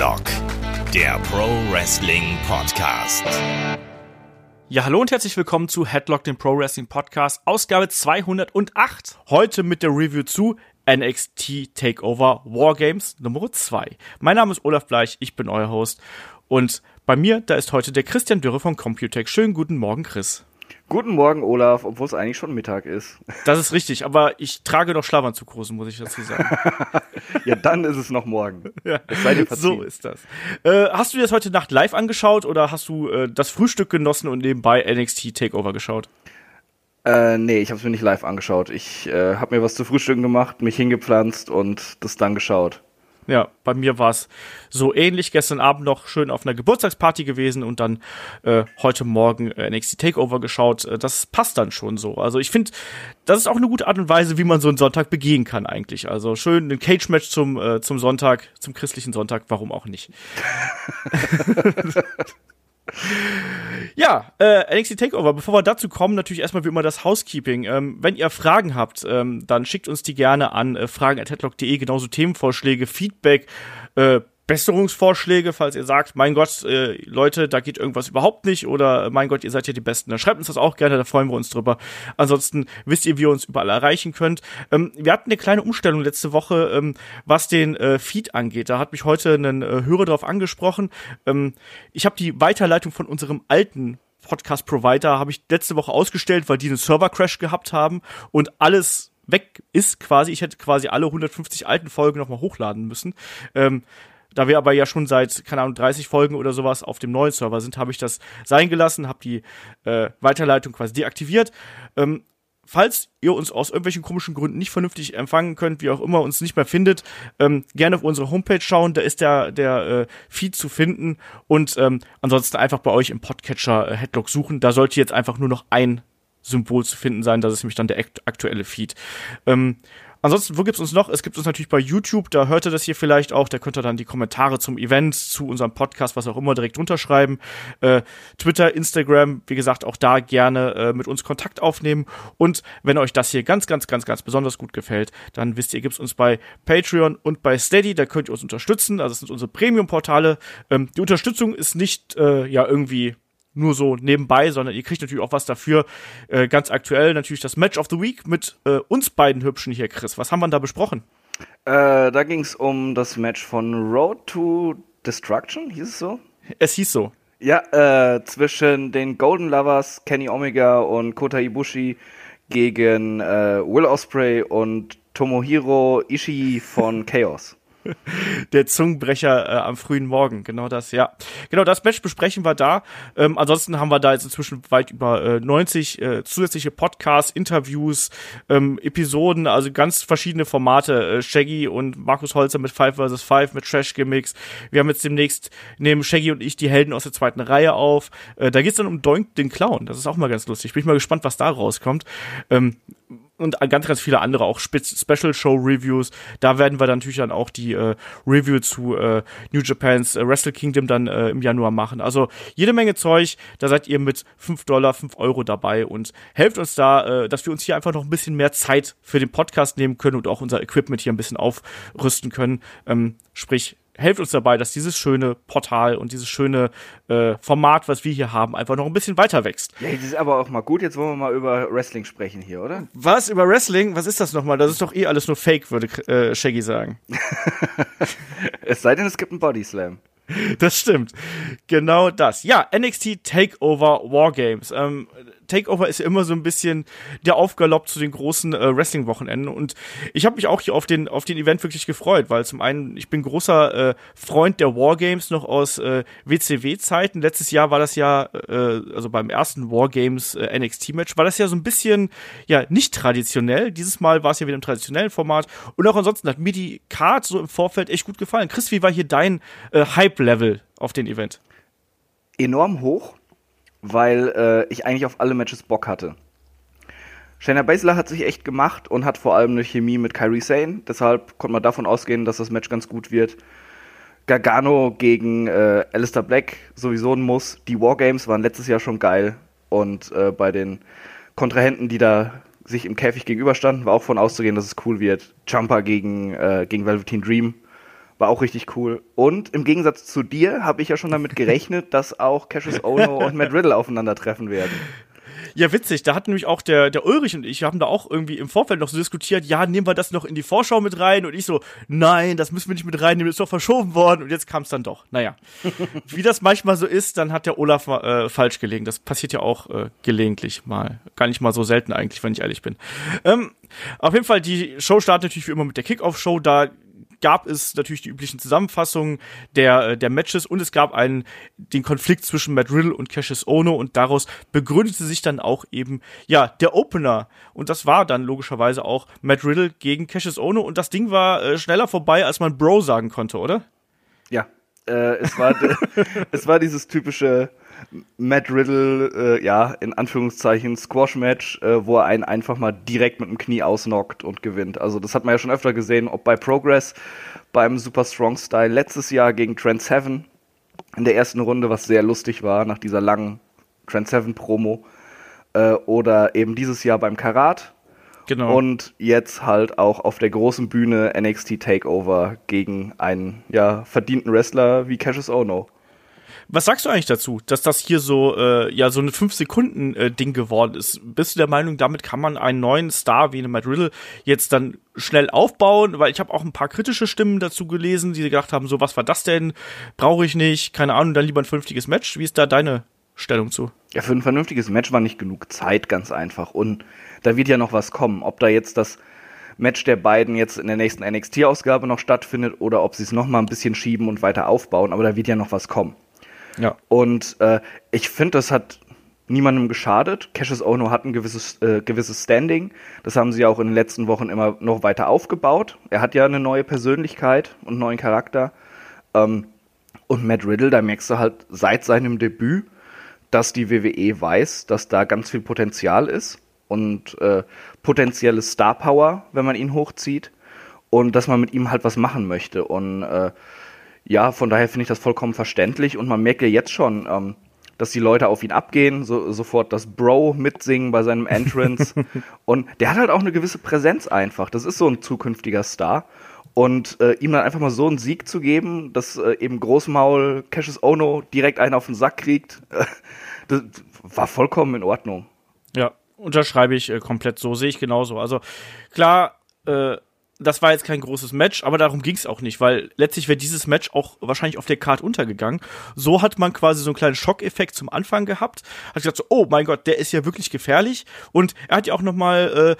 Headlock, der Pro Wrestling Podcast. Ja, hallo und herzlich willkommen zu Headlock, dem Pro Wrestling Podcast, Ausgabe 208. Heute mit der Review zu NXT Takeover Wargames Nummer 2. Mein Name ist Olaf Bleich, ich bin euer Host und bei mir, da ist heute der Christian Dürre von Computech. Schönen guten Morgen, Chris. Guten Morgen, Olaf, obwohl es eigentlich schon Mittag ist. Das ist richtig, aber ich trage noch Schlafanzughosen, muss ich dazu sagen. ja, dann ist es noch morgen. Ja, so ist das. Äh, hast du dir das heute Nacht live angeschaut oder hast du äh, das Frühstück genossen und nebenbei NXT Takeover geschaut? Äh, nee, ich habe es mir nicht live angeschaut. Ich äh, habe mir was zu frühstücken gemacht, mich hingepflanzt und das dann geschaut. Ja, bei mir war es so ähnlich. Gestern Abend noch schön auf einer Geburtstagsparty gewesen und dann äh, heute Morgen äh, NXT Takeover geschaut. Äh, das passt dann schon so. Also ich finde, das ist auch eine gute Art und Weise, wie man so einen Sonntag begehen kann eigentlich. Also schön ein Cage-Match zum, äh, zum Sonntag, zum christlichen Sonntag, warum auch nicht. Ja, äh, NXT Takeover. Bevor wir dazu kommen, natürlich erstmal wie immer das Housekeeping. Ähm, wenn ihr Fragen habt, ähm, dann schickt uns die gerne an äh, fragen.headlock.de, genauso Themenvorschläge, Feedback, äh, Besserungsvorschläge, falls ihr sagt, mein Gott, äh, Leute, da geht irgendwas überhaupt nicht oder mein Gott, ihr seid ja die Besten, dann schreibt uns das auch gerne, da freuen wir uns drüber. Ansonsten wisst ihr, wie ihr uns überall erreichen könnt. Ähm, wir hatten eine kleine Umstellung letzte Woche, ähm, was den äh, Feed angeht. Da hat mich heute ein äh, Hörer darauf angesprochen. Ähm, ich habe die Weiterleitung von unserem alten Podcast-Provider habe ich letzte Woche ausgestellt, weil die einen Server-Crash gehabt haben und alles weg ist quasi. Ich hätte quasi alle 150 alten Folgen nochmal hochladen müssen. Ähm, da wir aber ja schon seit, keine Ahnung, 30 Folgen oder sowas auf dem neuen Server sind, habe ich das sein gelassen, habe die äh, Weiterleitung quasi deaktiviert. Ähm, falls ihr uns aus irgendwelchen komischen Gründen nicht vernünftig empfangen könnt, wie auch immer uns nicht mehr findet, ähm, gerne auf unsere Homepage schauen, da ist der, der äh, Feed zu finden und ähm, ansonsten einfach bei euch im Podcatcher äh, Headlock suchen. Da sollte jetzt einfach nur noch ein Symbol zu finden sein, das ist nämlich dann der aktuelle Feed. Ähm, Ansonsten, wo gibt's uns noch? Es gibt uns natürlich bei YouTube, da hört ihr das hier vielleicht auch, da könnt ihr dann die Kommentare zum Event, zu unserem Podcast, was auch immer, direkt runterschreiben. Äh, Twitter, Instagram, wie gesagt, auch da gerne äh, mit uns Kontakt aufnehmen. Und wenn euch das hier ganz, ganz, ganz, ganz besonders gut gefällt, dann wisst ihr, gibt's uns bei Patreon und bei Steady, da könnt ihr uns unterstützen. Also das sind unsere Premium-Portale. Ähm, die Unterstützung ist nicht äh, ja irgendwie nur so nebenbei, sondern ihr kriegt natürlich auch was dafür. Äh, ganz aktuell natürlich das Match of the Week mit äh, uns beiden Hübschen hier, Chris. Was haben wir da besprochen? Äh, da ging es um das Match von Road to Destruction, hieß es so? Es hieß so. Ja, äh, zwischen den Golden Lovers, Kenny Omega und Kota Ibushi gegen äh, Will Osprey und Tomohiro Ishii von Chaos. der Zungenbrecher äh, am frühen Morgen. Genau das, ja. Genau das Match besprechen wir da. Ähm, ansonsten haben wir da jetzt inzwischen weit über äh, 90 äh, zusätzliche Podcasts, Interviews, ähm, Episoden, also ganz verschiedene Formate. Äh, Shaggy und Markus Holzer mit Five vs. Five, mit Trash Gimmicks. Wir haben jetzt demnächst, nehmen Shaggy und ich die Helden aus der zweiten Reihe auf. Äh, da geht's dann um Doink den Clown. Das ist auch mal ganz lustig. Bin ich mal gespannt, was da rauskommt. Ähm, und ganz, ganz viele andere auch Spe Special Show Reviews. Da werden wir dann natürlich dann auch die äh, Review zu äh, New Japans äh, Wrestle Kingdom dann äh, im Januar machen. Also jede Menge Zeug. Da seid ihr mit 5 Dollar, 5 Euro dabei und helft uns da, äh, dass wir uns hier einfach noch ein bisschen mehr Zeit für den Podcast nehmen können und auch unser Equipment hier ein bisschen aufrüsten können. Ähm, sprich, helft uns dabei, dass dieses schöne Portal und dieses schöne äh, Format, was wir hier haben, einfach noch ein bisschen weiter wächst. Ja, das ist aber auch mal gut. Jetzt wollen wir mal über Wrestling sprechen hier, oder? Was? Über Wrestling? Was ist das nochmal? Das ist doch eh alles nur Fake, würde äh, Shaggy sagen. es sei denn, es gibt einen Body Slam. Das stimmt. Genau das. Ja, NXT Takeover Wargames. Ähm, Takeover ist ja immer so ein bisschen der Aufgalopp zu den großen äh, Wrestling-Wochenenden. Und ich habe mich auch hier auf den, auf den Event wirklich gefreut, weil zum einen, ich bin großer äh, Freund der Wargames noch aus äh, WCW-Zeiten. Letztes Jahr war das ja, äh, also beim ersten Wargames äh, NXT-Match, war das ja so ein bisschen, ja, nicht traditionell. Dieses Mal war es ja wieder im traditionellen Format. Und auch ansonsten hat mir die Card so im Vorfeld echt gut gefallen. Chris, wie war hier dein äh, Hype-Level auf den Event? Enorm hoch weil äh, ich eigentlich auf alle Matches Bock hatte. Shayna Baszler hat sich echt gemacht und hat vor allem eine Chemie mit Kyrie Sane. Deshalb konnte man davon ausgehen, dass das Match ganz gut wird. Gargano gegen äh, Alistair Black sowieso ein Muss. Die Wargames waren letztes Jahr schon geil. Und äh, bei den Kontrahenten, die da sich im Käfig gegenüberstanden, war auch von auszugehen, dass es cool wird. Jumper gegen, äh, gegen Velveteen Dream War auch richtig cool. Und im Gegensatz zu dir habe ich ja schon damit gerechnet, dass auch Cassius Ono und Matt Riddle aufeinandertreffen werden. Ja, witzig. Da hat nämlich auch der, der Ulrich und ich, wir haben da auch irgendwie im Vorfeld noch so diskutiert, ja, nehmen wir das noch in die Vorschau mit rein? Und ich so, nein, das müssen wir nicht mit reinnehmen, das ist doch verschoben worden. Und jetzt kam es dann doch. Naja. Wie das manchmal so ist, dann hat der Olaf äh, falsch gelegen. Das passiert ja auch äh, gelegentlich mal. Gar nicht mal so selten eigentlich, wenn ich ehrlich bin. Ähm, auf jeden Fall, die Show startet natürlich wie immer mit der Kickoff-Show. Da gab es natürlich die üblichen Zusammenfassungen der, äh, der Matches und es gab einen, den Konflikt zwischen Matt Riddle und Cassius Ono und daraus begründete sich dann auch eben, ja, der Opener. Und das war dann logischerweise auch Matt Riddle gegen Cassius Ono und das Ding war äh, schneller vorbei, als man Bro sagen konnte, oder? Äh, es war, es war dieses typische, Matt Riddle, äh, ja, in Anführungszeichen Squash-Match, äh, wo er einen einfach mal direkt mit dem Knie ausnockt und gewinnt. Also das hat man ja schon öfter gesehen, ob bei Progress, beim Super Strong Style letztes Jahr gegen Trent Seven in der ersten Runde, was sehr lustig war nach dieser langen Trent Seven Promo, äh, oder eben dieses Jahr beim Karat. Genau. Und jetzt halt auch auf der großen Bühne NXT Takeover gegen einen ja, verdienten Wrestler wie Cassius Ono. Was sagst du eigentlich dazu, dass das hier so äh, ja so eine 5 Sekunden äh, Ding geworden ist? Bist du der Meinung, damit kann man einen neuen Star wie eine Matt Riddle jetzt dann schnell aufbauen? Weil ich habe auch ein paar kritische Stimmen dazu gelesen, die gedacht haben, so was war das denn? Brauche ich nicht, keine Ahnung, dann lieber ein vernünftiges Match. Wie ist da deine Stellung zu? Ja, für ein vernünftiges Match war nicht genug Zeit, ganz einfach. Und da wird ja noch was kommen. Ob da jetzt das Match der beiden jetzt in der nächsten NXT-Ausgabe noch stattfindet oder ob sie es noch mal ein bisschen schieben und weiter aufbauen, aber da wird ja noch was kommen. Ja. Und äh, ich finde, das hat niemandem geschadet. Cassius Ono hat ein gewisses, äh, gewisses Standing. Das haben sie auch in den letzten Wochen immer noch weiter aufgebaut. Er hat ja eine neue Persönlichkeit und einen neuen Charakter. Ähm, und Matt Riddle, da merkst du halt seit seinem Debüt, dass die WWE weiß, dass da ganz viel Potenzial ist und äh, potenzielle Star Power, wenn man ihn hochzieht und dass man mit ihm halt was machen möchte. Und äh, ja, von daher finde ich das vollkommen verständlich und man merkt ja jetzt schon, ähm, dass die Leute auf ihn abgehen, so, sofort das Bro mitsingen bei seinem Entrance. und der hat halt auch eine gewisse Präsenz einfach. Das ist so ein zukünftiger Star. Und äh, ihm dann einfach mal so einen Sieg zu geben, dass äh, eben Großmaul Cassius Ono direkt einen auf den Sack kriegt, äh, das war vollkommen in Ordnung. Ja, unterschreibe ich äh, komplett so, sehe ich genauso. Also klar, äh, das war jetzt kein großes Match, aber darum ging es auch nicht, weil letztlich wäre dieses Match auch wahrscheinlich auf der Card untergegangen. So hat man quasi so einen kleinen Schockeffekt zum Anfang gehabt. Hat gesagt so, oh mein Gott, der ist ja wirklich gefährlich. Und er hat ja auch nochmal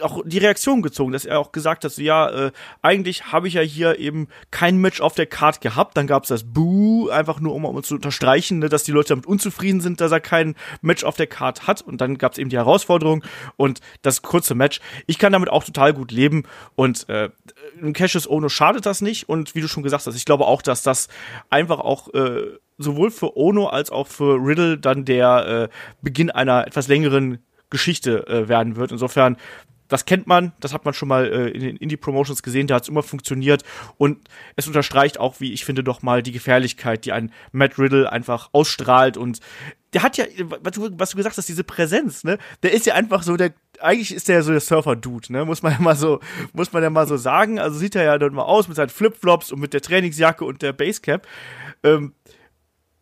äh, auch die Reaktion gezogen, dass er auch gesagt hat, so ja, äh, eigentlich habe ich ja hier eben kein Match auf der Card gehabt. Dann gab es das Boo, einfach nur um, um zu unterstreichen, ne, dass die Leute damit unzufrieden sind, dass er kein Match auf der Card hat. Und dann gab es eben die Herausforderung und das kurze Match. Ich kann damit auch total gut leben und äh, im Cassius Ono schadet das nicht und wie du schon gesagt hast, ich glaube auch, dass das einfach auch äh, sowohl für Ono als auch für Riddle dann der äh, Beginn einer etwas längeren Geschichte äh, werden wird. Insofern das kennt man, das hat man schon mal äh, in den Indie-Promotions gesehen, da hat es immer funktioniert und es unterstreicht auch, wie ich finde, doch mal die Gefährlichkeit, die ein Matt Riddle einfach ausstrahlt und der hat ja, was du, was du gesagt hast, diese Präsenz, ne, der ist ja einfach so der, eigentlich ist der so der Surfer-Dude, ne, muss man ja mal so, muss man ja mal so sagen, also sieht er ja dort mal aus mit seinen Flipflops und mit der Trainingsjacke und der Basecap, ähm,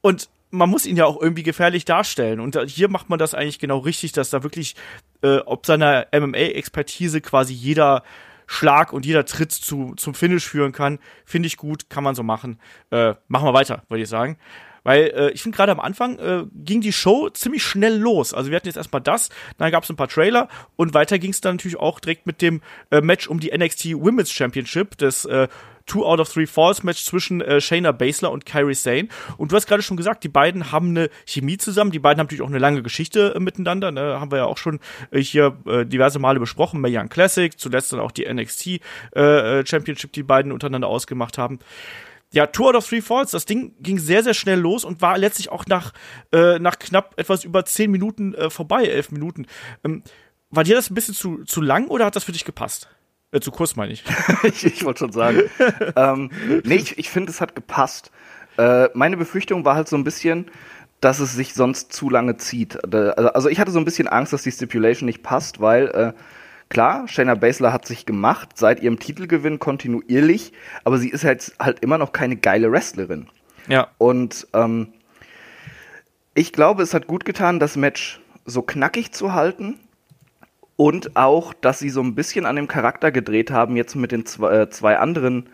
und man muss ihn ja auch irgendwie gefährlich darstellen. Und hier macht man das eigentlich genau richtig, dass da wirklich, äh, ob seiner MMA-Expertise quasi jeder Schlag und jeder Tritt zu, zum Finish führen kann, finde ich gut, kann man so machen. Äh, machen wir weiter, würde ich sagen. Weil äh, ich finde gerade am Anfang äh, ging die Show ziemlich schnell los. Also wir hatten jetzt erstmal das, dann gab es ein paar Trailer und weiter ging es dann natürlich auch direkt mit dem äh, Match um die NXT Women's Championship des äh, Two out of Three Falls Match zwischen äh, Shayna Baszler und Kyrie Sane. Und du hast gerade schon gesagt, die beiden haben eine Chemie zusammen. Die beiden haben natürlich auch eine lange Geschichte äh, miteinander. Ne? Haben wir ja auch schon äh, hier äh, diverse Male besprochen. Mae Young Classic, zuletzt dann auch die NXT äh, äh, Championship, die beiden untereinander ausgemacht haben ja, Two out of Three Falls, das Ding ging sehr, sehr schnell los und war letztlich auch nach, äh, nach knapp etwas über zehn Minuten äh, vorbei, elf Minuten. Ähm, war dir das ein bisschen zu, zu lang oder hat das für dich gepasst? Äh, zu kurz meine ich. ich ich wollte schon sagen. ähm, nee, ich, ich finde, es hat gepasst. Äh, meine Befürchtung war halt so ein bisschen, dass es sich sonst zu lange zieht. Also, also ich hatte so ein bisschen Angst, dass die Stipulation nicht passt, weil äh, klar, Shayna Baszler hat sich gemacht seit ihrem Titelgewinn kontinuierlich, aber sie ist halt, halt immer noch keine geile Wrestlerin. Ja. Und ähm, ich glaube, es hat gut getan, das Match so knackig zu halten und auch, dass sie so ein bisschen an dem Charakter gedreht haben, jetzt mit den zwei, äh, zwei anderen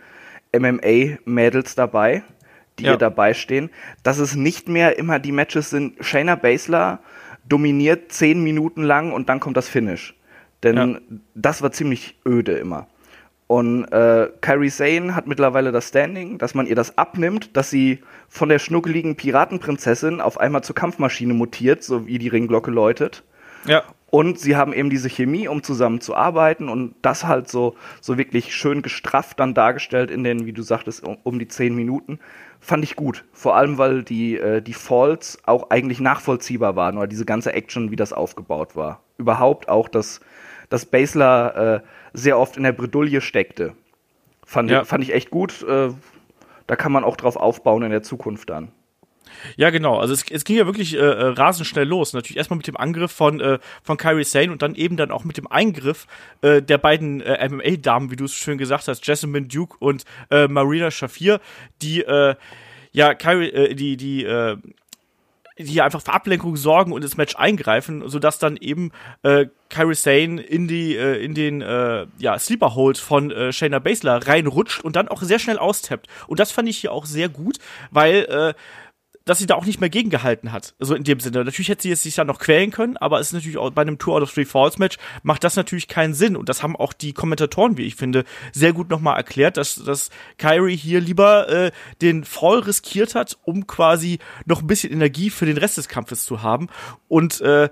MMA-Mädels dabei, die Ja. hier dabei stehen, dass es nicht mehr immer die Matches sind, Shayna Baszler dominiert zehn Minuten lang und dann kommt das Finish. Denn Ja. das war ziemlich öde immer. Und äh, Kairi Sane hat mittlerweile das Standing, dass man ihr das abnimmt, dass sie von der schnuckeligen Piratenprinzessin auf einmal zur Kampfmaschine mutiert, so wie die Ringglocke läutet. Ja. Und sie haben eben diese Chemie, um zusammen zu arbeiten und das halt so, so wirklich schön gestrafft dann dargestellt in den, wie du sagtest, um, um die zehn Minuten. Fand ich gut. Vor allem, weil die, äh, die Falls auch eigentlich nachvollziehbar waren oder diese ganze Action, wie das aufgebaut war. Überhaupt auch, dass, dass Basler äh, sehr oft in der Bredouille steckte. Fand, Ja. ich, fand ich echt gut. Äh, da kann man auch drauf aufbauen in der Zukunft dann. Ja, genau. Also es, es ging ja wirklich äh, äh, rasend schnell los. Natürlich erstmal mit dem Angriff von, äh, von Kyrie Sane und dann eben dann auch mit dem Eingriff äh, der beiden äh, MMA-Damen, wie du es schön gesagt hast, Jessamine Duke und äh, Marina Shafir, die äh, ja Kyrie, äh, die, die, äh, die einfach für Ablenkung sorgen und ins Match eingreifen, sodass dann eben äh, Kyrie Sane in die äh, in den äh, ja Sleeper Hold von äh, Shayna Baszler reinrutscht und dann auch sehr schnell austappt. Und das fand ich hier auch sehr gut, weil äh, dass sie da auch nicht mehr gegengehalten hat. Also in dem Sinne. Natürlich hätte sie jetzt sich da noch quälen können, aber es ist natürlich auch bei einem Two out of Three Falls Match macht das natürlich keinen Sinn. Und das haben auch die Kommentatoren, wie ich finde, sehr gut nochmal erklärt, dass, dass Kyrie hier lieber äh, den Fall riskiert hat, um quasi noch ein bisschen Energie für den Rest des Kampfes zu haben. Und äh,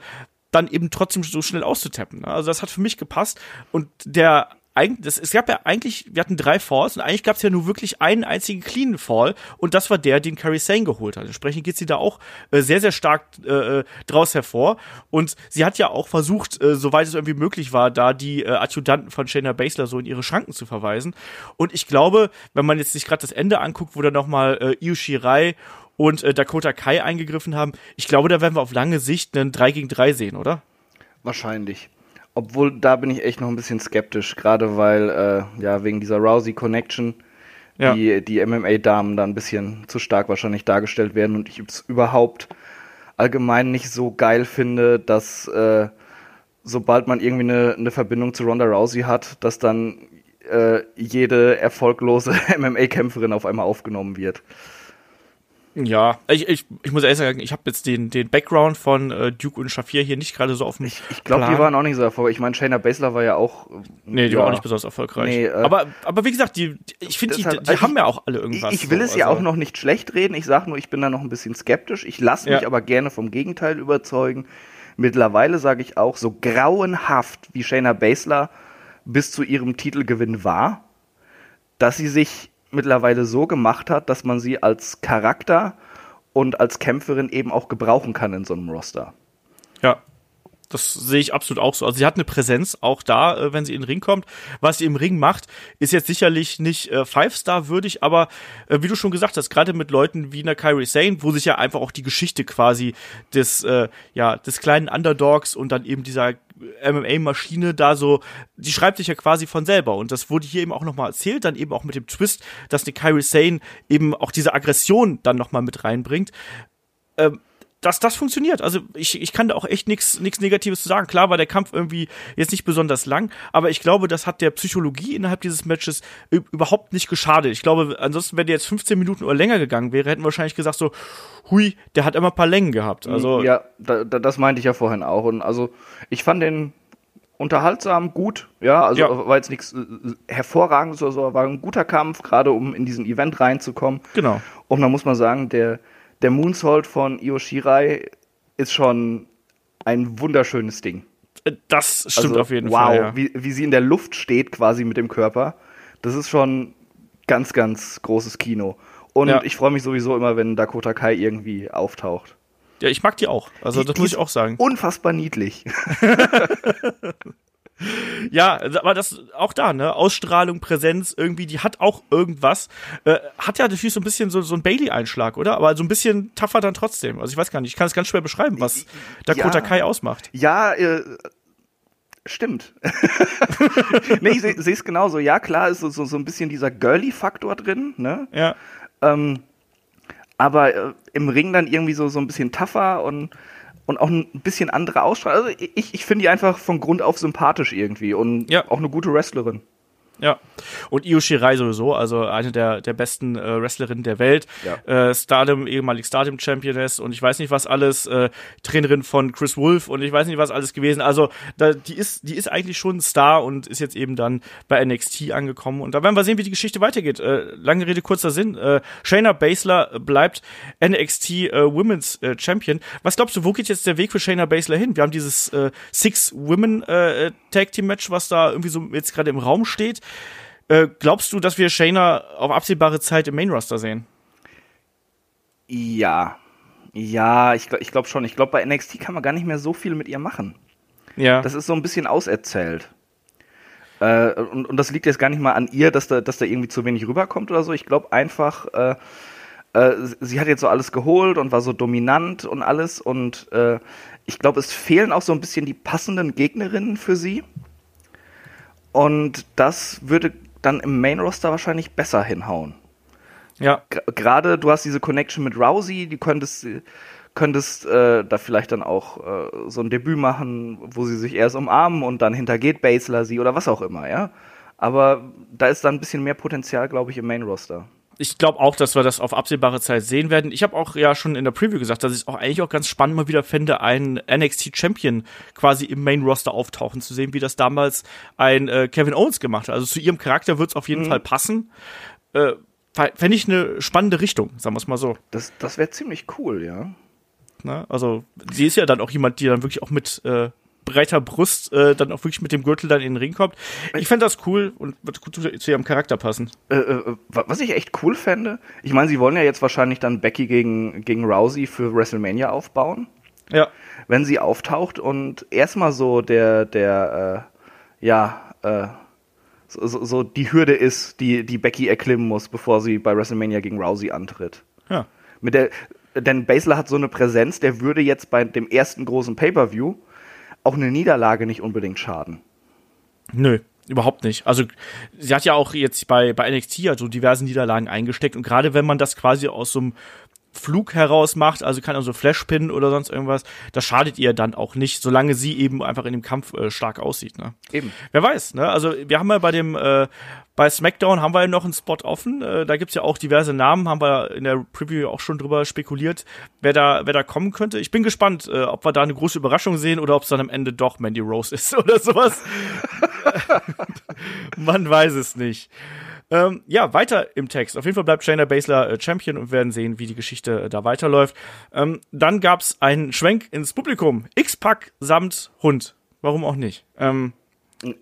dann eben trotzdem so schnell auszutappen. ne? Also das hat für mich gepasst. Und der das, es gab ja eigentlich, wir hatten drei Falls und eigentlich gab es ja nur wirklich einen einzigen clean Fall und das war der, den Carrie Sane geholt hat. Entsprechend geht sie da auch äh, sehr, sehr stark äh, äh, draus hervor und sie hat ja auch versucht, äh, soweit es irgendwie möglich war, da die äh, Adjutanten von Shayna Baszler so in ihre Schranken zu verweisen und ich glaube, wenn man jetzt sich gerade das Ende anguckt, wo dann nochmal äh, Io Shirai und äh, Dakota Kai eingegriffen haben, ich glaube, da werden wir auf lange Sicht einen 3 gegen 3 sehen, oder? Wahrscheinlich. Obwohl, da bin ich echt noch ein bisschen skeptisch, gerade weil, äh, ja, wegen dieser Rousey-Connection Ja. die, die MMA-Damen da ein bisschen zu stark wahrscheinlich dargestellt werden und ich es überhaupt allgemein nicht so geil finde, dass äh, sobald man irgendwie eine, eine Verbindung zu Ronda Rousey hat, dass dann äh, jede erfolglose MMA-Kämpferin auf einmal aufgenommen wird. Ja, ich, ich, ich muss ehrlich sagen, ich habe jetzt den, den Background von äh, Duke und Shafir hier nicht gerade so auf dem Ich, ich glaube, die waren auch nicht so erfolgreich. Ich meine, Shayna Baszler war ja auch. Nee, die ja, war auch nicht besonders erfolgreich. Nee, äh, aber, aber wie gesagt, die, die- ich finde, die, die also haben ich- ja auch alle irgendwas. Ich, ich will so, es ja also- auch noch nicht schlecht reden. Ich sage nur, ich bin da noch ein bisschen skeptisch. Ich lasse mich Ja. aber gerne vom Gegenteil überzeugen. Mittlerweile sage ich auch, so grauenhaft wie Shayna Baszler bis zu ihrem Titelgewinn war, dass sie sich mittlerweile so gemacht hat, dass man sie als Charakter und als Kämpferin eben auch gebrauchen kann in so einem Roster. Ja. Das sehe ich absolut auch so. Also sie hat eine Präsenz auch da, äh, wenn sie in den Ring kommt. Was sie im Ring macht, ist jetzt sicherlich nicht äh, Five-Star würdig, aber äh, wie du schon gesagt hast, gerade mit Leuten wie einer Kyrie Sane, wo sich ja einfach auch die Geschichte quasi des äh, ja des kleinen Underdogs und dann eben dieser MMA-Maschine da so, die schreibt sich ja quasi von selber und das wurde hier eben auch nochmal erzählt, dann eben auch mit dem Twist, dass eine Kyrie Sane eben auch diese Aggression dann nochmal mit reinbringt dass das funktioniert. Also ich, ich kann da auch echt nichts nichts Negatives zu sagen. Klar war der Kampf irgendwie jetzt nicht besonders lang, aber ich glaube, das hat der Psychologie innerhalb dieses Matches überhaupt nicht geschadet. Ich glaube, ansonsten, wenn der jetzt 15 Minuten oder länger gegangen wäre, hätten wir wahrscheinlich gesagt so, hui, der hat immer ein paar Längen gehabt. Also ja, da, da, das meinte ich ja vorhin auch. Und also ich fand den unterhaltsam, gut, ja, also Ja. war jetzt nichts äh, hervorragendes oder so, war ein guter Kampf, gerade um in diesen Event reinzukommen. genau. Und da muss man sagen, der, der Moonsault von Io Shirai ist schon ein wunderschönes Ding. Äh, Das stimmt also, auf jeden wow, Fall. Ja. wie, wie sie in der Luft steht quasi mit dem Körper. Das ist schon ganz, ganz großes Kino. Und Ja. ich freue mich sowieso immer, wenn Dakota Kai irgendwie auftaucht. ja, ich mag die auch. Also Die- das muss ich auch sagen. Unfassbar niedlich. Ja, aber das auch da, ne? Ausstrahlung, Präsenz, irgendwie, die hat auch irgendwas. Äh, hat ja natürlich so ein bisschen so, so ein Bailey-Einschlag, oder? Aber so ein bisschen tougher dann trotzdem. Also ich weiß gar nicht, ich kann es ganz schwer beschreiben, was Dakota Ja. Kai ausmacht. Ja, äh, Stimmt. nee, ich sehe es genauso. Ja, klar ist so, so, so ein bisschen dieser Girly-Faktor drin, ne? Ja. Ähm, aber äh, im Ring dann irgendwie so, so ein bisschen tougher und, und auch ein bisschen andere Ausstrahlung. Also ich, ich finde die einfach von Grund auf sympathisch irgendwie und Ja. auch eine gute Wrestlerin. Ja. Und Io Shirai sowieso, also eine der, der besten äh, Wrestlerinnen der Welt. Ja. Äh, Stardom, ehemalig Stardom Championess und ich weiß nicht was alles, äh, Trainerin von Chris Wolf und ich weiß nicht was alles gewesen. Also da, die ist, die ist eigentlich schon ein Star und ist jetzt eben dann bei NXT angekommen. Und da werden wir sehen, wie die Geschichte weitergeht. Äh, lange Rede, kurzer Sinn. Äh, Shayna Baszler bleibt NXT äh, Women's äh, Champion. Was glaubst du, wo geht jetzt der Weg für Shayna Baszler hin? Wir haben dieses äh, Six Women äh, Tag Team Match, was da irgendwie so jetzt gerade im Raum steht. Äh, glaubst du, dass wir Shayna auf absehbare Zeit im Main Roster sehen? Ja. Ja, ich, ich glaube schon. Ich glaube, bei NXT kann man gar nicht mehr so viel mit ihr machen. Ja. Das ist so ein bisschen auserzählt. Äh, und, und das liegt jetzt gar nicht mal an ihr, dass da, dass da irgendwie zu wenig rüberkommt oder so. Ich glaube einfach, äh, äh, sie hat jetzt so alles geholt und war so dominant und alles. Und äh, ich glaube, es fehlen auch so ein bisschen die passenden Gegnerinnen für sie. Und das würde dann im Main Roster wahrscheinlich besser hinhauen. ja. Gerade du hast diese Connection mit Rousey, die könntest, könntest äh, da vielleicht dann auch äh, so ein Debüt machen, wo sie sich erst umarmen und dann hintergeht Baszler sie oder was auch immer, ja. Aber da ist dann ein bisschen mehr Potenzial, glaube ich, im Main Roster. Ich glaube auch, dass wir das auf absehbare Zeit sehen werden. Ich habe auch ja schon in der Preview gesagt, dass ich es auch eigentlich auch ganz spannend mal wieder fände, einen NXT Champion quasi im Main Roster auftauchen zu sehen, wie das damals ein äh, Kevin Owens gemacht hat. Also zu ihrem Charakter wird es auf jeden Fall passen. Äh, Fände ich eine spannende Richtung, sagen wir es mal so. Das, das wäre ziemlich cool, ja. Ne? Also sie ist ja dann auch jemand, die dann wirklich auch mit äh, breiter Brust äh, dann auch wirklich mit dem Gürtel dann in den Ring kommt. Ich fände das cool und wird gut zu, zu ihrem Charakter passen. Äh, äh, wa- was ich echt cool fände, ich meine, sie wollen ja jetzt wahrscheinlich dann Becky gegen, gegen Rousey für WrestleMania aufbauen. Ja. wenn sie auftaucht und erstmal so der, der, äh, ja, äh, so, so, so die Hürde ist, die, die Becky erklimmen muss, bevor sie bei WrestleMania gegen Rousey antritt. Ja. Mit der, denn Baszler hat so eine Präsenz, der würde jetzt bei dem ersten großen Pay-Per-View auch eine Niederlage nicht unbedingt schaden. Nö, überhaupt nicht. Also sie hat ja auch jetzt bei, bei NXT ja so diverse Niederlagen eingesteckt und gerade wenn man das quasi aus so einem Flug heraus macht, also kann also Flashpin oder sonst irgendwas, das schadet ihr dann auch nicht, solange sie eben einfach in dem Kampf äh, stark aussieht. Ne? Eben. Wer weiß, ne? Also wir haben ja bei dem äh, bei SmackDown haben wir ja noch einen Spot offen. Äh, da gibt's ja auch diverse Namen, haben wir in der Preview auch schon drüber spekuliert, wer da, wer da kommen könnte. Ich bin gespannt, äh, ob wir da eine große Überraschung sehen oder ob es dann am Ende doch Mandy Rose ist oder sowas. Man weiß es nicht. Ähm, ja, weiter im Text. Auf jeden Fall bleibt Shayna Baszler äh, Champion und wir werden sehen, wie die Geschichte äh, da weiterläuft. Ähm, dann gab's einen Schwenk ins Publikum. X-Pack samt Hund. Warum auch nicht? Ähm,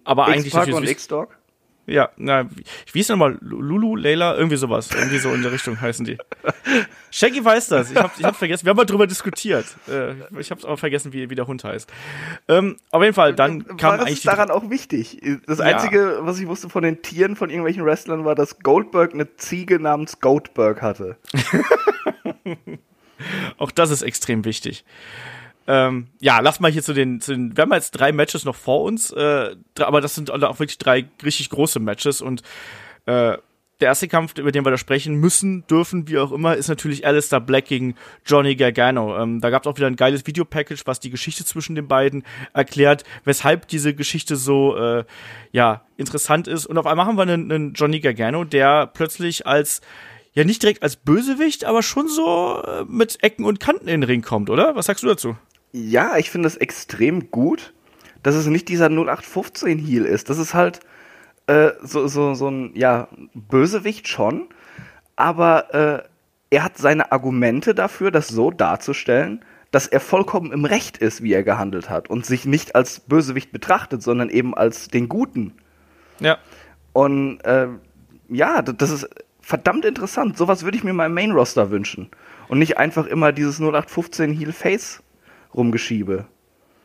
aber eigentlich X-Pac natürlich und. X-Dog? Ja, na, wie, hieß nochmal? Lulu, Layla, irgendwie sowas. Irgendwie so in der Richtung heißen die. Shaggy weiß das. Ich hab, ich hab vergessen. Wir haben mal drüber diskutiert. Äh, ich hab's aber vergessen, wie, wie der Hund heißt. Ähm, auf jeden Fall, dann kam War das eigentlich ist daran auch wichtig. Das Ja. Einzige, was ich wusste von den Tieren von irgendwelchen Wrestlern, war, dass Goldberg eine Ziege namens Goldberg hatte. Auch das ist extrem wichtig. Ähm, ja, lass mal hier zu den, zu den, wir haben jetzt drei Matches noch vor uns, äh, aber das sind auch wirklich drei richtig große Matches und äh, der erste Kampf, über den wir da sprechen müssen, dürfen, wie auch immer, ist natürlich Alistair Black gegen Johnny Gargano. Ähm, da gab es auch wieder ein geiles Videopackage, was die Geschichte zwischen den beiden erklärt, weshalb diese Geschichte so äh, ja interessant ist. Und auf einmal haben wir einen, einen Johnny Gargano, der plötzlich als ja nicht direkt als Bösewicht, aber schon so äh, mit Ecken und Kanten in den Ring kommt, oder? Was sagst du dazu? Ja, ich finde es extrem gut, dass es nicht dieser 0815 Heal ist. Das ist halt äh, so, so, so ein, ja, Bösewicht schon, aber äh, er hat seine Argumente dafür, das so darzustellen, dass er vollkommen im Recht ist, wie er gehandelt hat und sich nicht als Bösewicht betrachtet, sondern eben als den Guten. Ja. Und äh, ja, das ist verdammt interessant. Sowas würde ich mir mal im Main Roster wünschen. Und nicht einfach immer dieses 0815 Heel Face rumgeschiebe.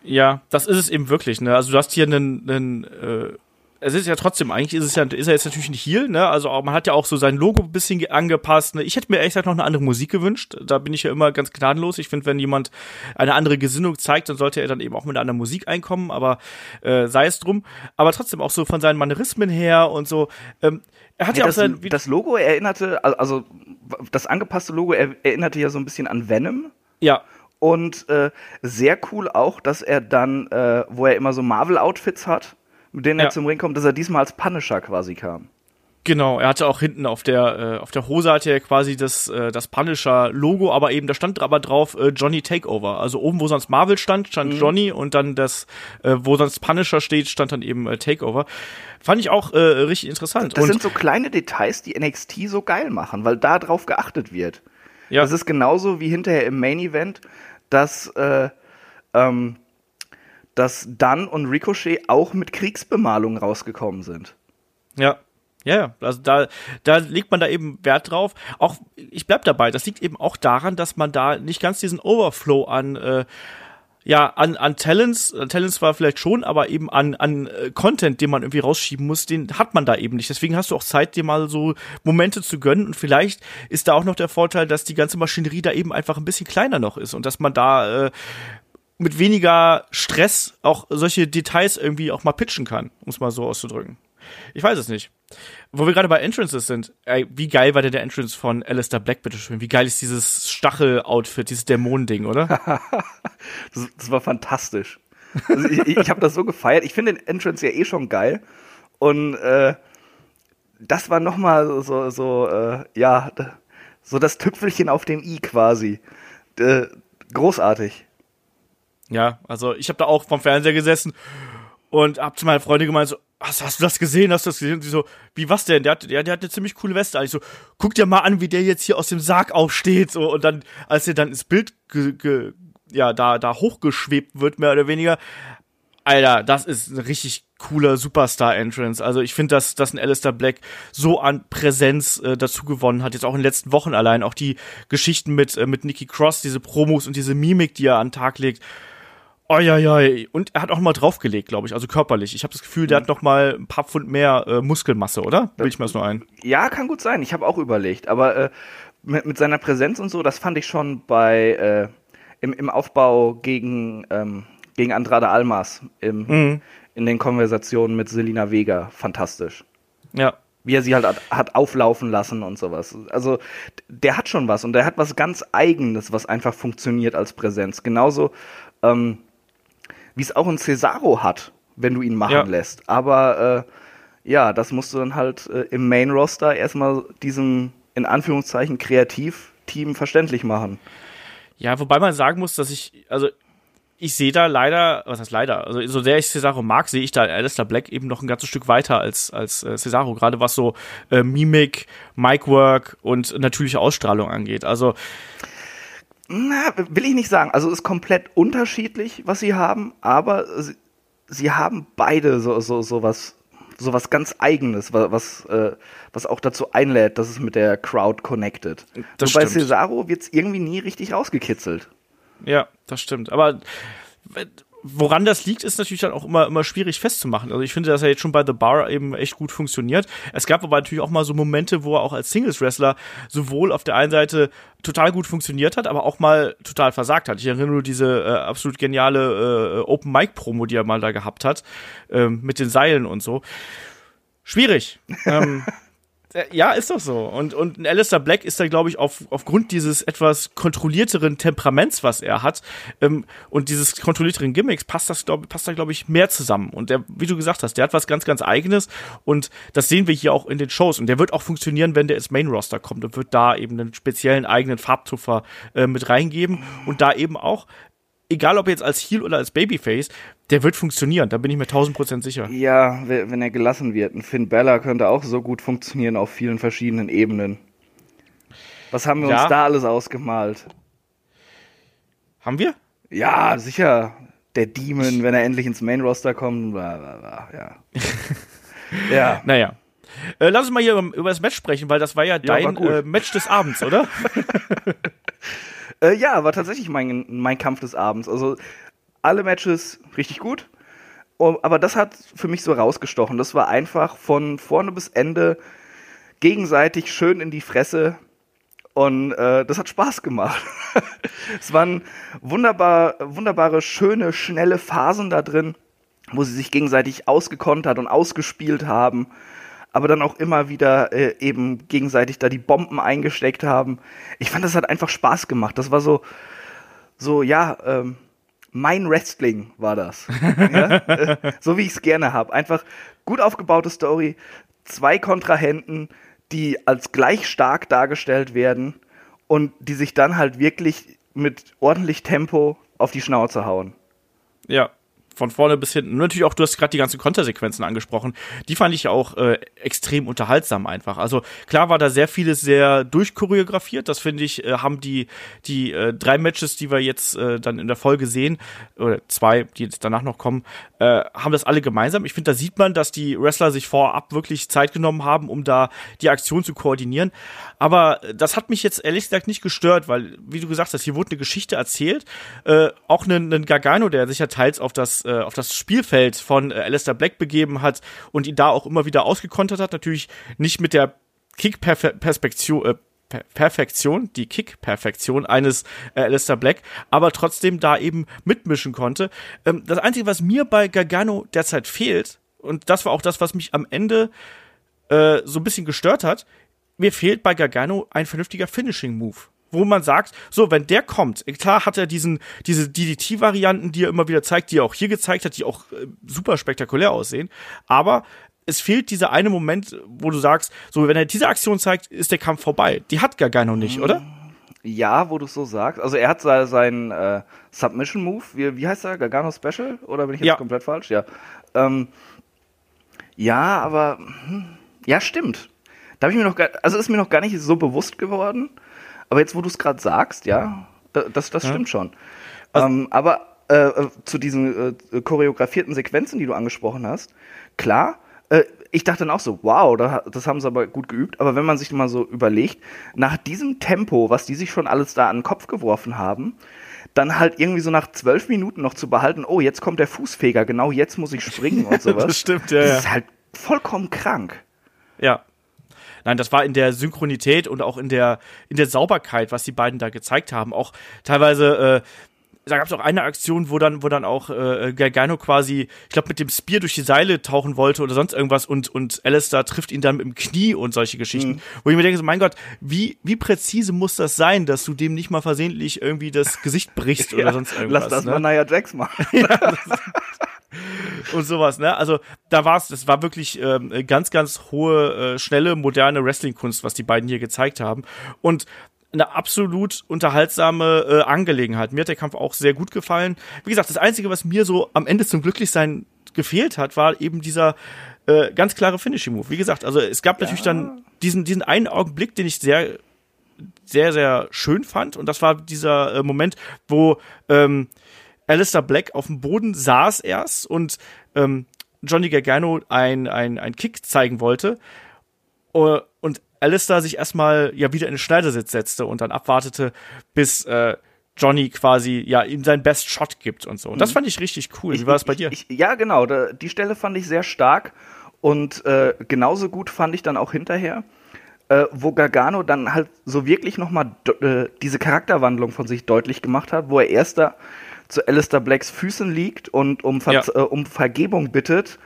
Ja, das ist es eben wirklich. Ne? Also du hast hier einen, einen äh, es ist ja trotzdem, eigentlich ist es ja, ist er jetzt natürlich nicht Heal, ne? Also auch, man hat ja auch so sein Logo ein bisschen angepasst. Ne? Ich hätte mir ehrlich gesagt noch eine andere Musik gewünscht. Da bin ich ja immer ganz gnadenlos. Ich finde, wenn jemand eine andere Gesinnung zeigt, dann sollte er dann eben auch mit einer anderen Musik einkommen, aber äh, sei es drum. Aber trotzdem auch so von seinen Manierismen her und so. Ähm, er hat ja, ja das, auch sein, das Logo erinnerte, also das angepasste Logo erinnerte ja so ein bisschen an Venom. Ja. Und äh, sehr cool auch, dass er dann, äh, wo er immer so Marvel-Outfits hat, mit denen ja. er zum Ring kommt, dass er diesmal als Punisher quasi kam. Genau, er hatte auch hinten auf der äh, auf der Hose hatte er quasi das äh, das Punisher Logo, aber eben da stand aber drauf äh, Johnny Takeover. Also oben wo sonst Marvel stand, stand mhm. Johnny und dann das äh, wo sonst Punisher steht, stand dann eben äh, Takeover. Fand ich auch äh, richtig interessant. Das und sind so kleine Details, die NXT so geil machen, weil da drauf geachtet wird. Ja. Das ist genauso wie hinterher im Main Event, dass äh, ähm, dass Dunn und Ricochet auch mit Kriegsbemalung rausgekommen sind. Ja. Ja, ja, also da, da legt man da eben Wert drauf. Auch, ich bleib dabei, das liegt eben auch daran, dass man da nicht ganz diesen Overflow an, äh, ja, an, an Talents, an Talents war vielleicht schon, aber eben an, an äh, Content, den man irgendwie rausschieben muss, den hat man da eben nicht. Deswegen hast du auch Zeit, dir mal so Momente zu gönnen und vielleicht ist da auch noch der Vorteil, dass die ganze Maschinerie da eben einfach ein bisschen kleiner noch ist und dass man da äh, mit weniger Stress auch solche Details irgendwie auch mal pitchen kann, um es mal so auszudrücken. Ich weiß es nicht. Wo wir gerade bei Entrances sind, ey, wie geil war denn der Entrance von Alistair Black, bitteschön? Wie geil ist dieses Stachel-Outfit, dieses Dämonending, oder? das, das, war fantastisch. Also ich ich habe das so gefeiert. Ich finde den Entrance ja eh schon geil. Und äh, das war nochmal so, so äh, ja, so das Tüpfelchen auf dem i quasi. Äh, großartig. Ja, also ich habe da auch vom Fernseher gesessen und hab zu meiner Freundin gemeint so, hast, hast du das gesehen? Hast du das gesehen? Und sie so, wie was denn? Der hat, der, der hat eine ziemlich coole Weste. Also so, guck dir mal an, wie der jetzt hier aus dem Sarg aufsteht. So, und dann, als er dann ins Bild ge, ge, ja, da, da hochgeschwebt wird, mehr oder weniger. Alter, das ist ein richtig cooler Superstar-Entrance. Also ich finde, dass, dass ein Alistair Black so an Präsenz äh, dazu gewonnen hat, jetzt auch in den letzten Wochen allein, auch die Geschichten mit, äh, mit Nikki Cross, diese Promos und diese Mimik, die er an den Tag legt Oi, Und er hat auch mal draufgelegt, glaube ich, also körperlich. Ich habe das Gefühl, der hat noch mal ein paar Pfund mehr äh, Muskelmasse, oder? Will ich mir das nur ein? Ja, kann gut sein. Ich habe auch überlegt. Aber äh, mit, mit, seiner Präsenz und so, das fand ich schon bei äh, im, im Aufbau gegen, ähm, gegen Andrade Almas im, mhm. in den Konversationen mit Selina Vega fantastisch. Ja. Wie er sie halt hat, hat auflaufen lassen und sowas. Also der hat schon was und der hat was ganz Eigenes, was einfach funktioniert als Präsenz. Genauso ähm, wie es auch ein Cesaro hat, wenn du ihn machen ja. lässt. Aber äh, ja, das musst du dann halt äh, im Main-Roster erstmal diesem, in Anführungszeichen, Kreativteam verständlich machen. Ja, wobei man sagen muss, dass ich, also ich sehe da leider, was heißt leider, also so sehr ich Cesaro mag, sehe ich da Alistair Black eben noch ein ganzes Stück weiter als, als äh, Cesaro, gerade was so äh, Mimik, Micwork und natürliche Ausstrahlung angeht. Also na, will ich nicht sagen. Also ist komplett unterschiedlich, was sie haben, aber sie, sie haben beide so, so, so was, so was ganz Eigenes, was, was, äh, was auch dazu einlädt, dass es mit der Crowd connected. Das Und bei Cesaro wird es irgendwie nie richtig rausgekitzelt. Ja, das stimmt. Aber woran das liegt, ist natürlich dann auch immer, immer schwierig festzumachen. Also ich finde, dass er jetzt schon bei The Bar eben echt gut funktioniert. Es gab aber natürlich auch mal so Momente, wo er auch als Singles-Wrestler sowohl auf der einen Seite total gut funktioniert hat, aber auch mal total versagt hat. Ich erinnere nur diese äh, absolut geniale äh, Open-Mic-Promo, die er mal da gehabt hat, äh, mit den Seilen und so. Schwierig. ähm, äh, ja, ist doch so. Und, und Alistair Black ist da, glaube ich, auf, aufgrund dieses etwas kontrollierteren Temperaments, was er hat, ähm, und dieses kontrollierteren Gimmicks, passt das, glaub, passt da, glaube ich, mehr zusammen. Und der, wie du gesagt hast, der hat was ganz, ganz Eigenes. Und das sehen wir hier auch in den Shows. Und der wird auch funktionieren, wenn der ins Main Roster kommt und wird da eben einen speziellen eigenen Farbtupfer äh, mit reingeben und da eben auch egal ob jetzt als Heel oder als Babyface, der wird funktionieren, da bin ich mir tausend Prozent sicher. Ja, wenn er gelassen wird. Ein Finn Bella könnte auch so gut funktionieren auf vielen verschiedenen Ebenen. Was haben wir ja. uns da alles ausgemalt? Haben wir? Ja, sicher. Der Demon, wenn er endlich ins Main Roster kommt, bla, bla, bla, ja. ja. Naja. Äh, lass uns mal hier über, über, das Match sprechen, weil das war ja, ja dein war äh, Match des Abends, oder? Äh, ja, war tatsächlich mein, mein Kampf des Abends. Also alle Matches richtig gut. Aber das hat für mich so rausgestochen. Das war einfach von vorne bis Ende gegenseitig schön in die Fresse. Und äh, das hat Spaß gemacht. es waren wunderbar, wunderbare, schöne, schnelle Phasen da drin, wo sie sich gegenseitig ausgekontert und ausgespielt haben, aber dann auch immer wieder äh, eben gegenseitig da die Bomben eingesteckt haben. Ich fand, das hat einfach Spaß gemacht. Das war so, so ja, ähm, mein Wrestling war das. ja? äh, so wie ich es gerne habe. Einfach gut aufgebaute Story, zwei Kontrahenten, die als gleich stark dargestellt werden und die sich dann halt wirklich mit ordentlich Tempo auf die Schnauze hauen. Ja, von vorne bis hinten. Und natürlich auch, du hast gerade die ganzen Kontersequenzen angesprochen. Die fand ich auch äh, extrem unterhaltsam einfach. Also klar war da sehr vieles sehr durchchoreografiert. Das finde ich, äh, haben die, die äh, drei Matches, die wir jetzt äh, dann in der Folge sehen, oder zwei, die jetzt danach noch kommen, äh, haben das alle gemeinsam. Ich finde, da sieht man, dass die Wrestler sich vorab wirklich Zeit genommen haben, um da die Aktion zu koordinieren. Aber das hat mich jetzt ehrlich gesagt nicht gestört, weil, wie du gesagt hast, hier wurde eine Geschichte erzählt. Äh, auch ein, ein Gargano, der sich ja teils auf das, äh, auf das Spielfeld von äh, Alistair Black begeben hat und ihn da auch immer wieder ausgekontert hat. Natürlich nicht mit der Kick-Perspektion, äh, Perfektion, die Kick-Perfektion eines äh, Alistair Black, aber trotzdem da eben mitmischen konnte. Ähm, das Einzige, was mir bei Gargano derzeit fehlt, und das war auch das, was mich am Ende äh, so ein bisschen gestört hat, mir fehlt bei Gargano ein vernünftiger Finishing-Move. Wo man sagt, so, wenn der kommt, klar hat er diesen, diese DDT-Varianten, die er immer wieder zeigt, die er auch hier gezeigt hat, die auch äh, super spektakulär aussehen, aber es fehlt dieser eine Moment, wo du sagst, so, wenn er diese Aktion zeigt, ist der Kampf vorbei. Die hat Gargano nicht, oder? Ja, wo du es so sagst. Also er hat seinen äh, Submission Move, wie, wie heißt er? Gargano Special? Oder bin ich jetzt Ja. komplett falsch? Ja. Ähm, ja, aber hm, ja, stimmt. Da habe ich mir noch gar, also ist mir noch gar nicht so bewusst geworden. Aber jetzt, wo du es gerade sagst, ja, da- das, das Ja. stimmt schon. ähm, aber äh, äh, zu diesen äh, choreografierten Sequenzen, die du angesprochen hast, klar, äh, ich dachte dann auch so, wow, da, das haben sie aber gut geübt. Aber wenn man sich mal so überlegt, nach diesem Tempo, was die sich schon alles da an den Kopf geworfen haben, dann halt irgendwie so nach zwölf Minuten noch zu behalten, oh, jetzt kommt der Fußfeger, genau jetzt muss ich springen und sowas. Das stimmt, ja, Das ist halt vollkommen krank. Ja. Nein, das war in der Synchronität und auch in der, in der Sauberkeit, was die beiden da gezeigt haben. Auch teilweise, äh, da gab es auch eine Aktion, wo dann, wo dann auch äh, Gargano quasi, ich glaube, mit dem Spear durch die Seile tauchen wollte oder sonst irgendwas und, und Alistair trifft ihn dann mit dem Knie und solche Geschichten. Mhm. Wo ich mir denke, so, mein Gott, wie, wie präzise muss das sein, dass du dem nicht mal versehentlich irgendwie das Gesicht brichst oder sonst irgendwas. Lass das ne? mal Nia Jax machen. und sowas, ne? Also da war's, das war wirklich ähm, ganz, ganz hohe, äh, schnelle, moderne Wrestling-Kunst, was die beiden hier gezeigt haben. Und eine absolut unterhaltsame äh, Angelegenheit. Mir hat der Kampf auch sehr gut gefallen. Wie gesagt, das Einzige, was mir so am Ende zum Glücklichsein gefehlt hat, war eben dieser äh, ganz klare Finishing-Move. Wie gesagt, also es gab natürlich dann diesen, diesen einen Augenblick, den ich sehr, sehr, sehr schön fand. Und das war dieser äh, Moment, wo ähm, Alistair Black auf dem Boden saß erst und ähm, Johnny Gargano ein, ein, ein Kick zeigen wollte. Uh, und Alistair sich erstmal ja wieder in den Schneidersitz setzte und dann abwartete, bis äh, Johnny quasi ja ihm seinen Best Shot gibt und so. Und das fand ich richtig cool. Wie war das bei dir? Ich, ich, ja, genau. Da, die Stelle fand ich sehr stark und äh, genauso gut fand ich dann auch hinterher, äh, wo Gargano dann halt so wirklich nochmal äh, diese Charakterwandlung von sich deutlich gemacht hat, wo er erst da zu Alistair Blacks Füßen liegt und um, Ver Ja. äh, um Vergebung bittet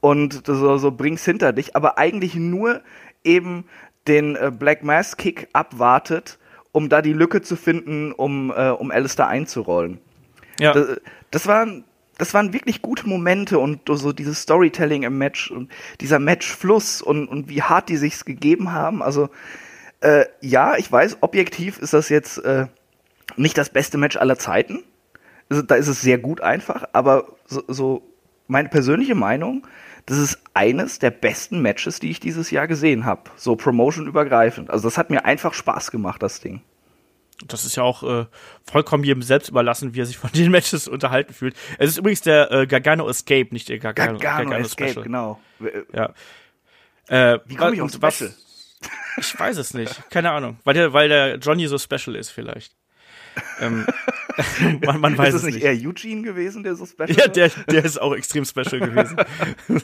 und so, so bring's hinter dich, aber eigentlich nur eben den äh, Black Mass Kick abwartet, um da die Lücke zu finden, um, äh, um Alistair einzurollen. ja. Das, das waren das waren wirklich gute Momente und so dieses Storytelling im Match und dieser Matchfluss und, und wie hart die sich's gegeben haben. Also äh, ja, ich weiß, objektiv ist das jetzt äh, nicht das beste Match aller Zeiten. Also, da ist es sehr gut einfach, aber so, so meine persönliche Meinung, das ist eines der besten Matches, die ich dieses Jahr gesehen habe. So Promotion übergreifend. Also das hat mir einfach Spaß gemacht, das Ding. Das ist ja auch äh, vollkommen jedem selbst überlassen, wie er sich von den Matches unterhalten fühlt. Es ist übrigens der äh, Gargano Escape, nicht der Gargano, Gargano, Gargano Escape, Special. genau. Ja. Äh, Wie komme ich auf was- Special? Ich weiß es nicht. Keine Ahnung. Weil der, weil der Johnny so special ist, vielleicht. Ähm, man, man weiß ist es nicht. Ist nicht eher Eugene gewesen, der so special Ja, der, der ist auch extrem special gewesen.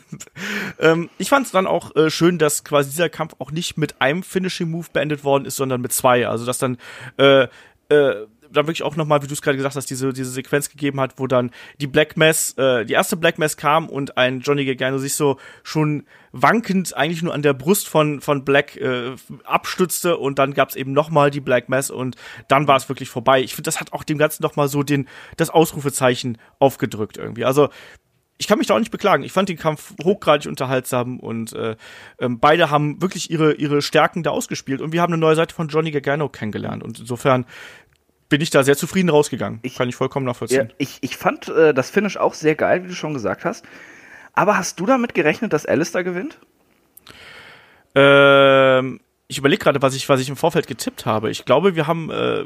ähm, ich fand es dann auch äh, schön, dass quasi dieser Kampf auch nicht mit einem Finishing Move beendet worden ist, sondern mit zwei. Also dass dann äh, äh, dann wirklich auch nochmal, wie du es gerade gesagt hast, diese, diese Sequenz gegeben hat, wo dann die Black Mass, äh, die erste Black Mass kam und ein Johnny Gargano sich so schon wankend eigentlich nur an der Brust von, von Black äh, abstützte und dann gab's eben nochmal die Black Mass und dann war es wirklich vorbei. Ich finde, das hat auch dem Ganzen nochmal so den, das Ausrufezeichen aufgedrückt irgendwie. Also ich kann mich da auch nicht beklagen. Ich fand den Kampf hochgradig unterhaltsam und äh, ähm, beide haben wirklich ihre, ihre Stärken da ausgespielt und wir haben eine neue Seite von Johnny Gargano kennengelernt und insofern bin ich da sehr zufrieden rausgegangen. Ich, Kann ich vollkommen nachvollziehen. Ja, ich, ich fand äh, das Finish auch sehr geil, wie du schon gesagt hast. Aber hast du damit gerechnet, dass Alistair gewinnt? Ähm, ich überlege gerade, was ich, was ich im Vorfeld getippt habe. Ich glaube, wir haben, äh,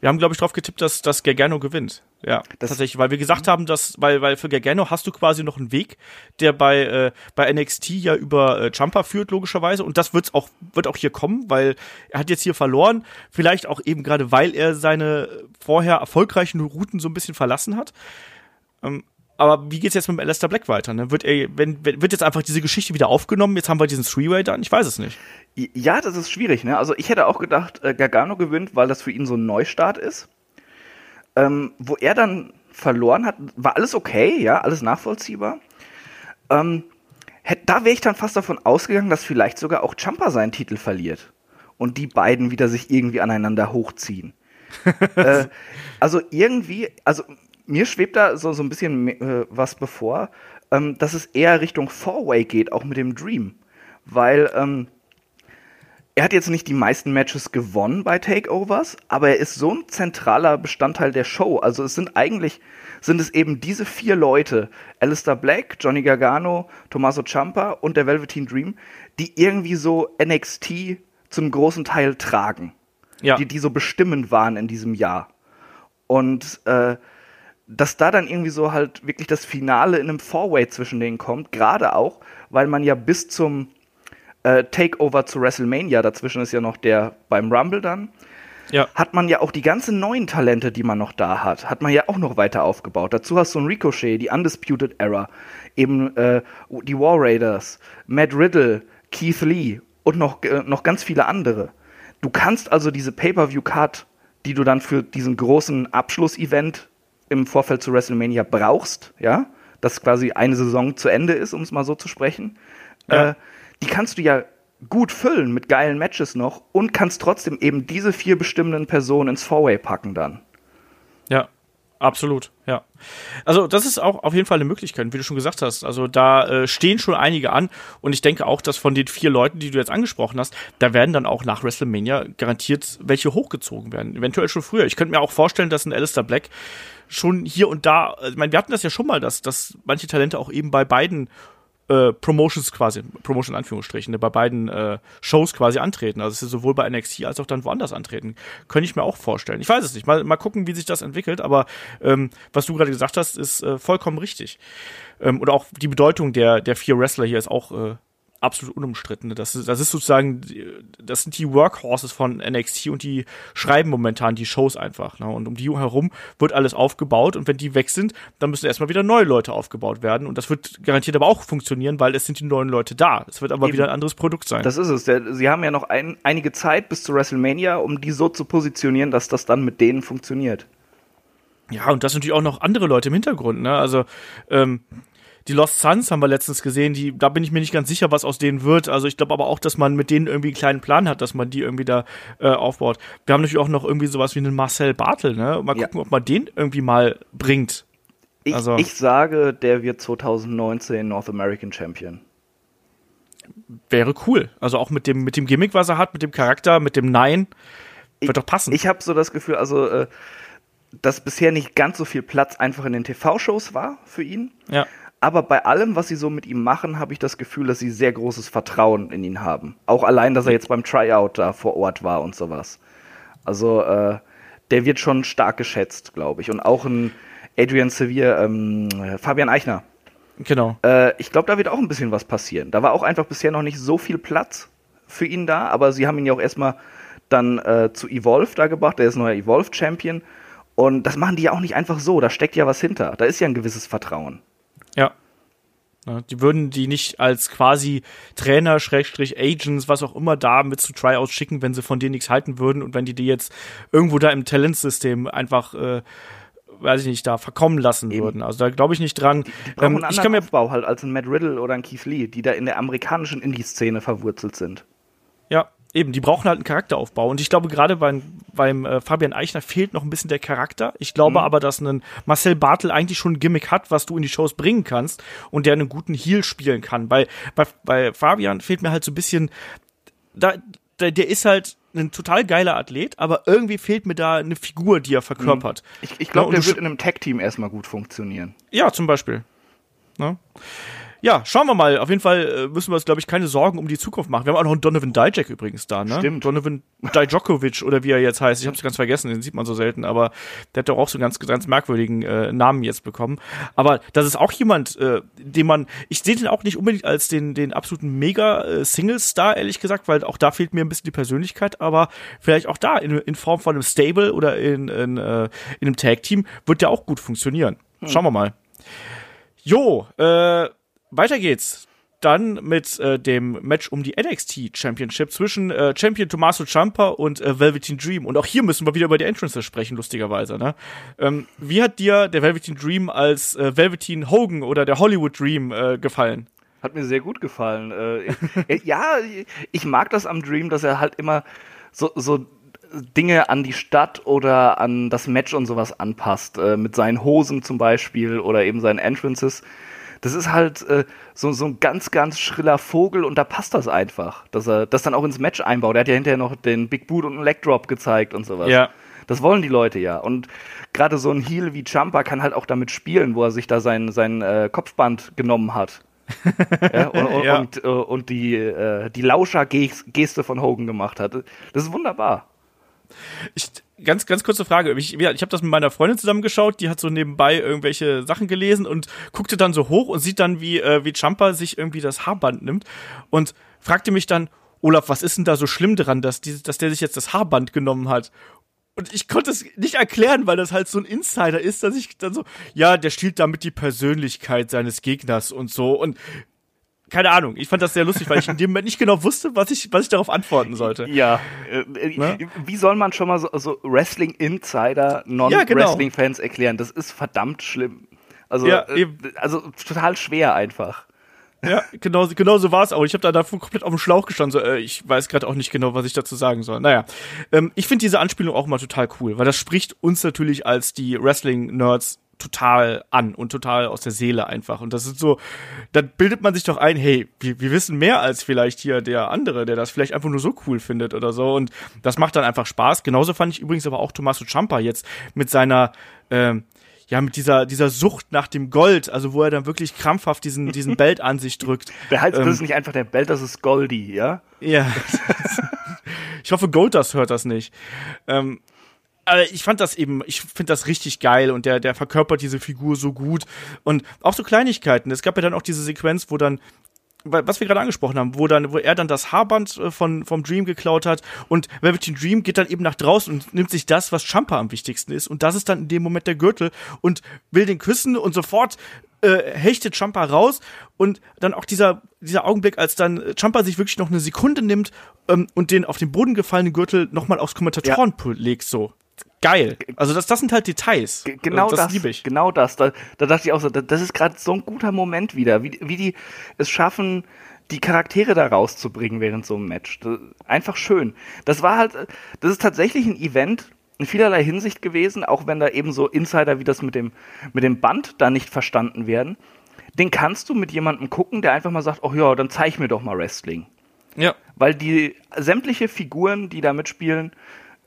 wir haben, glaube ich, darauf getippt, dass, dass Gargano gewinnt. Ja, das tatsächlich, weil wir gesagt haben, dass, weil, weil für Gargano hast du quasi noch einen Weg, der bei, äh, bei NXT ja über äh, Jumper führt, logischerweise. Und das wird's auch, wird auch hier kommen, weil er hat jetzt hier verloren. Vielleicht auch eben gerade, weil er seine vorher erfolgreichen Routen so ein bisschen verlassen hat. Ähm, aber wie geht's jetzt mit Alistair Black weiter? Ne? Wird, er, wenn, wird jetzt einfach diese Geschichte wieder aufgenommen? Jetzt haben wir diesen Three-Way dann? Ich weiß es nicht. Ja, das ist schwierig. Ne? Also ich hätte auch gedacht, äh, Gargano gewinnt, weil das für ihn so ein Neustart ist. Ähm, wo er dann verloren hat, war alles okay, ja, alles nachvollziehbar. Ähm, hätt, da wäre ich dann fast davon ausgegangen, dass vielleicht sogar auch Champa seinen Titel verliert. Und die beiden wieder sich irgendwie aneinander hochziehen. äh, also irgendwie, also mir schwebt da so, so ein bisschen äh, was bevor, ähm, dass es eher Richtung Four-Way geht, auch mit dem Dream. Weil ähm, er hat jetzt nicht die meisten Matches gewonnen bei Takeovers, aber er ist so ein zentraler Bestandteil der Show. Also es sind eigentlich, sind es eben diese vier Leute, Alistair Black, Johnny Gargano, Tommaso Ciampa und der Velveteen Dream, die irgendwie so NXT zum großen Teil tragen. Ja. Die, die so bestimmend waren in diesem Jahr. Und äh, dass da dann irgendwie so halt wirklich das Finale in einem Four-Way zwischen denen kommt, gerade auch, weil man ja bis zum äh, Takeover zu WrestleMania, dazwischen ist ja noch der beim Rumble dann, ja. hat man ja auch die ganzen neuen Talente, die man noch da hat, hat man ja auch noch weiter aufgebaut. Dazu hast du ein Ricochet, die Undisputed Era, eben äh, die War Raiders, Matt Riddle, Keith Lee und noch, äh, noch ganz viele andere. Du kannst also diese Pay-Per-View-Card, die du dann für diesen großen Abschlussevent im Vorfeld zu WrestleMania brauchst, ja, dass quasi eine Saison zu Ende ist, um es mal so zu sprechen, ja. äh, die kannst du ja gut füllen mit geilen Matches noch und kannst trotzdem eben diese vier bestimmenden Personen ins Four-Way packen dann. Ja, absolut, ja. Also das ist auch auf jeden Fall eine Möglichkeit, wie du schon gesagt hast. Also da äh, stehen schon einige an und ich denke auch, dass von den vier Leuten, die du jetzt angesprochen hast, da werden dann auch nach WrestleMania garantiert welche hochgezogen werden. Eventuell schon früher. Ich könnte mir auch vorstellen, dass ein Alistair Black schon hier und da, ich meine, wir hatten das ja schon mal, dass, dass manche Talente auch eben bei beiden äh, Promotions quasi, Promotion in Anführungsstrichen, ne, bei beiden äh, Shows quasi antreten. Also es ist sowohl bei NXT als auch dann woanders antreten. Könnte ich mir auch vorstellen. Ich weiß es nicht. Mal, mal gucken, wie sich das entwickelt, aber ähm, was du gerade gesagt hast, ist äh, vollkommen richtig. Ähm, und auch die Bedeutung der, der vier Wrestler hier ist auch äh, absolut unumstritten. Das ist, das ist sozusagen, das sind die Workhorses von NXT und die schreiben momentan die Shows einfach. Ne? Und um die herum wird alles aufgebaut und wenn die weg sind, dann müssen erstmal wieder neue Leute aufgebaut werden. Und das wird garantiert aber auch funktionieren, weil es sind die neuen Leute da. Es wird aber Eben. wieder ein anderes Produkt sein. Das ist es. Der, sie haben ja noch ein, einige Zeit bis zu WrestleMania, um die so zu positionieren, dass das dann mit denen funktioniert. Ja, und das sind natürlich auch noch andere Leute im Hintergrund, ne? Also, ähm, die Lost Suns haben wir letztens gesehen, die, da bin ich mir nicht ganz sicher, was aus denen wird. Also ich glaube aber auch, dass man mit denen irgendwie einen kleinen Plan hat, dass man die irgendwie da äh, aufbaut. Wir haben natürlich auch noch irgendwie sowas wie einen Marcel Bartel, ne? Mal gucken, ja. ob man den irgendwie mal bringt. Ich, also, ich sage, der wird 2019 North American Champion. Wäre cool. Also auch mit dem, mit dem Gimmick, was er hat, mit dem Charakter, mit dem Nein. Wird ich, doch passen. Ich habe so das Gefühl, also äh, dass bisher nicht ganz so viel Platz einfach in den TV-Shows war für ihn. Ja. Aber bei allem, was sie so mit ihm machen, habe ich das Gefühl, dass sie sehr großes Vertrauen in ihn haben. Auch allein, dass er jetzt beim Tryout da vor Ort war und sowas. Also, äh, der wird schon stark geschätzt, glaube ich. Und auch ein Adrian Sevier, ähm, Fabian Eichner. Genau. Äh, ich glaube, da wird auch ein bisschen was passieren. Da war auch einfach bisher noch nicht so viel Platz für ihn da, aber sie haben ihn ja auch erstmal dann äh, zu Evolve da gebracht. Der ist neuer Evolve Champion. Und das machen die ja auch nicht einfach so. Da steckt ja was hinter. Da ist ja ein gewisses Vertrauen. Ja die würden die nicht als quasi Trainer, Schrägstrich, Agents, was auch immer da mit zu Tryouts schicken, wenn sie von denen nichts halten würden und wenn die die jetzt irgendwo da im Talentsystem einfach äh, weiß ich nicht, da verkommen lassen Eben. würden. Also da glaube ich nicht dran. Die, die ähm, ich kann mir Aufbau halt als ein Matt Riddle oder ein Keith Lee, die da in der amerikanischen Indie-Szene verwurzelt sind. Eben, die brauchen halt einen Charakteraufbau. Und ich glaube, gerade beim, beim äh, Fabian Eichner fehlt noch ein bisschen der Charakter. Ich glaube mhm. aber, dass ein Marcel Bartel eigentlich schon ein Gimmick hat, was du in die Shows bringen kannst und der einen guten Heal spielen kann. Bei, bei, bei Fabian fehlt mir halt so ein bisschen, da, der, der ist halt ein total geiler Athlet, aber irgendwie fehlt mir da eine Figur, die er verkörpert. Ich, ich glaube, ja, der wird in einem Tag-Team erstmal gut funktionieren. Ja, zum Beispiel. Ne? Ja, schauen wir mal. Auf jeden Fall äh, müssen wir uns, glaube ich, keine Sorgen um die Zukunft machen. Wir haben auch noch einen Donovan Dijak übrigens da, ne? Stimmt. Donovan Dijokovic oder wie er jetzt heißt. Ich habe es ganz vergessen, den sieht man so selten, aber der hat doch auch so einen ganz, ganz merkwürdigen äh, Namen jetzt bekommen. Aber das ist auch jemand, äh, den man, ich sehe den auch nicht unbedingt als den, den absoluten Mega-Single-Star, ehrlich gesagt, weil auch da fehlt mir ein bisschen die Persönlichkeit, aber vielleicht auch da in, in Form von einem Stable oder in, in, äh, in einem Tag-Team wird der auch gut funktionieren. Hm. Schauen wir mal. Jo, äh, weiter geht's dann mit äh, dem Match um die NXT Championship zwischen äh, Champion Tommaso Ciampa und äh, Velveteen Dream. Und auch hier müssen wir wieder über die Entrances sprechen, lustigerweise. Ne? Ähm, wie hat dir der Velveteen Dream als äh, Velveteen Hogan oder der Hollywood Dream äh, gefallen? Hat mir sehr gut gefallen. Äh, ja, ich mag das am Dream, dass er halt immer so, so Dinge an die Stadt oder an das Match und sowas anpasst. Äh, mit seinen Hosen zum Beispiel oder eben seinen Entrances das ist halt äh, so, so ein ganz, ganz schriller Vogel und da passt das einfach, dass er das dann auch ins Match einbaut. Er hat ja hinterher noch den Big Boot und einen Leg Drop gezeigt und sowas. Ja. Das wollen die Leute ja. Und gerade so ein Heel wie Champa kann halt auch damit spielen, wo er sich da sein, sein äh, Kopfband genommen hat. ja, und, und, ja. und, äh, und, die, äh, die Lauscher-Geste von Hogan gemacht hat. Das ist wunderbar. Ich, ganz, ganz kurze Frage. Ich, ich habe das mit meiner Freundin zusammengeschaut, die hat so nebenbei irgendwelche Sachen gelesen und guckte dann so hoch und sieht dann, wie, äh, wie Champa sich irgendwie das Haarband nimmt und fragte mich dann, Olaf, was ist denn da so schlimm dran, dass, die, dass der sich jetzt das Haarband genommen hat? Und ich konnte es nicht erklären, weil das halt so ein Insider ist, dass ich dann so, ja, der stiehlt damit die Persönlichkeit seines Gegners und so. Und keine Ahnung, ich fand das sehr lustig, weil ich in dem Moment nicht genau wusste, was ich, was ich darauf antworten sollte. Ja, äh, ne? wie soll man schon mal so, so Wrestling-Insider Non-Wrestling-Fans genau. erklären? Das ist verdammt schlimm. Also, ja, äh, also total schwer einfach. Ja, genau, genau so war es auch. Ich habe da davon komplett auf dem Schlauch gestanden. So, äh, ich weiß gerade auch nicht genau, was ich dazu sagen soll. Naja, ähm, ich finde diese Anspielung auch mal total cool, weil das spricht uns natürlich als die Wrestling-Nerds total an und total aus der Seele einfach. Und das ist so, da bildet man sich doch ein, hey, wir, wir wissen mehr als vielleicht hier der andere, der das vielleicht einfach nur so cool findet oder so. Und das macht dann einfach Spaß. Genauso fand ich übrigens aber auch Tommaso Ciampa jetzt mit seiner, ähm, ja, mit dieser, dieser Sucht nach dem Gold, also wo er dann wirklich krampfhaft diesen, diesen Belt an sich drückt. Behalt, ähm, das ist nicht einfach der Belt, das ist Goldie, ja? Ja. ich hoffe, Goldust hört das nicht. Ähm, aber ich fand das eben, ich finde das richtig geil und der, der verkörpert diese Figur so gut und auch so Kleinigkeiten. Es gab ja dann auch diese Sequenz, wo dann was wir gerade angesprochen haben, wo dann, wo er dann das Haarband äh, von vom Dream geklaut hat und Velveteen Dream geht dann eben nach draußen und nimmt sich das, was Champa am wichtigsten ist und das ist dann in dem Moment der Gürtel und will den küssen und sofort äh, hechtet Champa raus und dann auch dieser dieser Augenblick, als dann Champa sich wirklich noch eine Sekunde nimmt ähm, und den auf den Boden gefallenen Gürtel nochmal aufs Kommentatorenpult ja. legt so geil. Also das, das sind halt Details. G genau das, das liebe ich. Genau das. Da, da dachte ich auch so, das ist gerade so ein guter Moment wieder, wie, wie die es schaffen, die Charaktere da rauszubringen während so einem Match. Das, einfach schön. Das war halt, das ist tatsächlich ein Event in vielerlei Hinsicht gewesen, auch wenn da eben so Insider wie das mit dem, mit dem Band da nicht verstanden werden. Den kannst du mit jemandem gucken, der einfach mal sagt, oh ja, dann zeig mir doch mal Wrestling. Ja. Weil die sämtliche Figuren, die da mitspielen,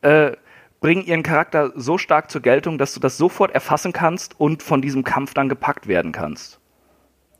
äh, bringen ihren Charakter so stark zur Geltung, dass du das sofort erfassen kannst und von diesem Kampf dann gepackt werden kannst.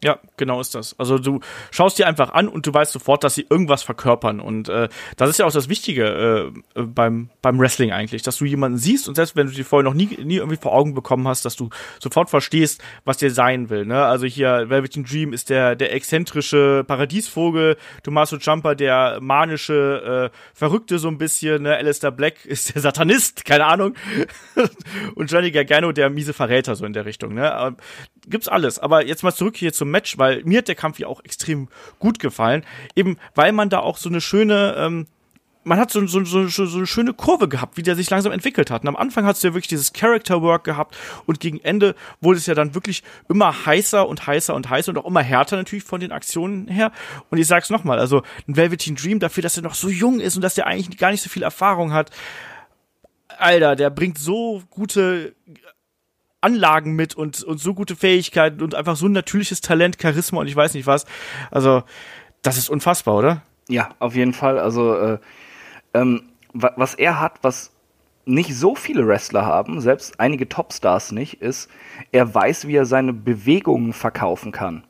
Ja, genau ist das. Also du schaust dir einfach an und du weißt sofort, dass sie irgendwas verkörpern. Und äh, das ist ja auch das Wichtige äh, beim, beim Wrestling eigentlich, dass du jemanden siehst und selbst wenn du die vorher noch nie, nie irgendwie vor Augen bekommen hast, dass du sofort verstehst, was der sein will. Ne? Also hier Velveteen Dream ist der, der exzentrische Paradiesvogel, Tommaso Ciampa der manische, äh, Verrückte so ein bisschen, ne? Alistair Black ist der Satanist, keine Ahnung. und Johnny Gargano der miese Verräter so in der Richtung. Ne? Gibt's alles. Aber jetzt mal zurück hier zum Match, weil mir hat der Kampf ja auch extrem gut gefallen. Eben, weil man da auch so eine schöne, ähm, man hat so, so, so, so eine schöne Kurve gehabt, wie der sich langsam entwickelt hat. Und am Anfang hast du ja wirklich dieses Character Work gehabt und gegen Ende wurde es ja dann wirklich immer heißer und heißer und heißer und auch immer härter natürlich von den Aktionen her. Und ich sag's nochmal, also ein Velveteen Dream dafür, dass er noch so jung ist und dass der eigentlich gar nicht so viel Erfahrung hat. Alter, der bringt so gute Anlagen mit und, und so gute Fähigkeiten und einfach so ein natürliches Talent, Charisma und ich weiß nicht was. Also, das ist unfassbar, oder? Ja, auf jeden Fall. Also, äh, ähm, was er hat, was nicht so viele Wrestler haben, selbst einige Topstars nicht, ist, er weiß, wie er seine Bewegungen verkaufen kann.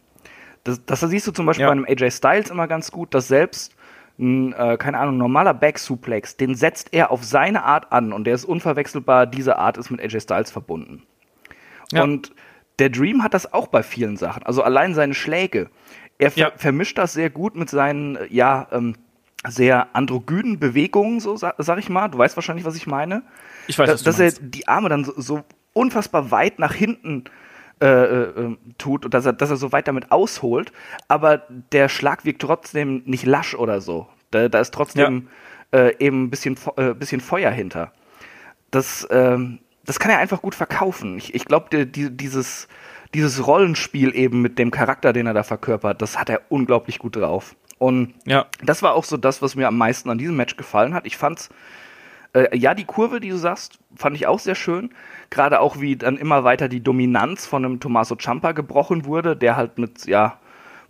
Das, das siehst du zum Beispiel ja. bei einem AJ Styles immer ganz gut, dass selbst ein, äh, keine Ahnung, normaler Back-Suplex, den setzt er auf seine Art an und der ist unverwechselbar, diese Art ist mit AJ Styles verbunden. Ja. Und der Dream hat das auch bei vielen Sachen. Also allein seine Schläge. Er ver ja. vermischt das sehr gut mit seinen, ja, ähm, sehr androgynen Bewegungen, so sag, sag, ich mal. Du weißt wahrscheinlich, was ich meine. Ich weiß, da, dass er die Arme dann so, so unfassbar weit nach hinten äh, äh, ähm, tut und dass er, dass er so weit damit ausholt, aber der Schlag wirkt trotzdem nicht lasch oder so. Da, da ist trotzdem ja. äh, eben ein bisschen, äh, bisschen Feuer hinter. Das, ähm, das kann er einfach gut verkaufen. Ich, ich glaube, die, dieses, dieses Rollenspiel eben mit dem Charakter, den er da verkörpert, das hat er unglaublich gut drauf. Und ja. das war auch so das, was mir am meisten an diesem Match gefallen hat. Ich fand's, äh, ja, die Kurve, die du sagst, fand ich auch sehr schön. Gerade auch, wie dann immer weiter die Dominanz von einem Tommaso Ciampa gebrochen wurde, der halt mit, ja,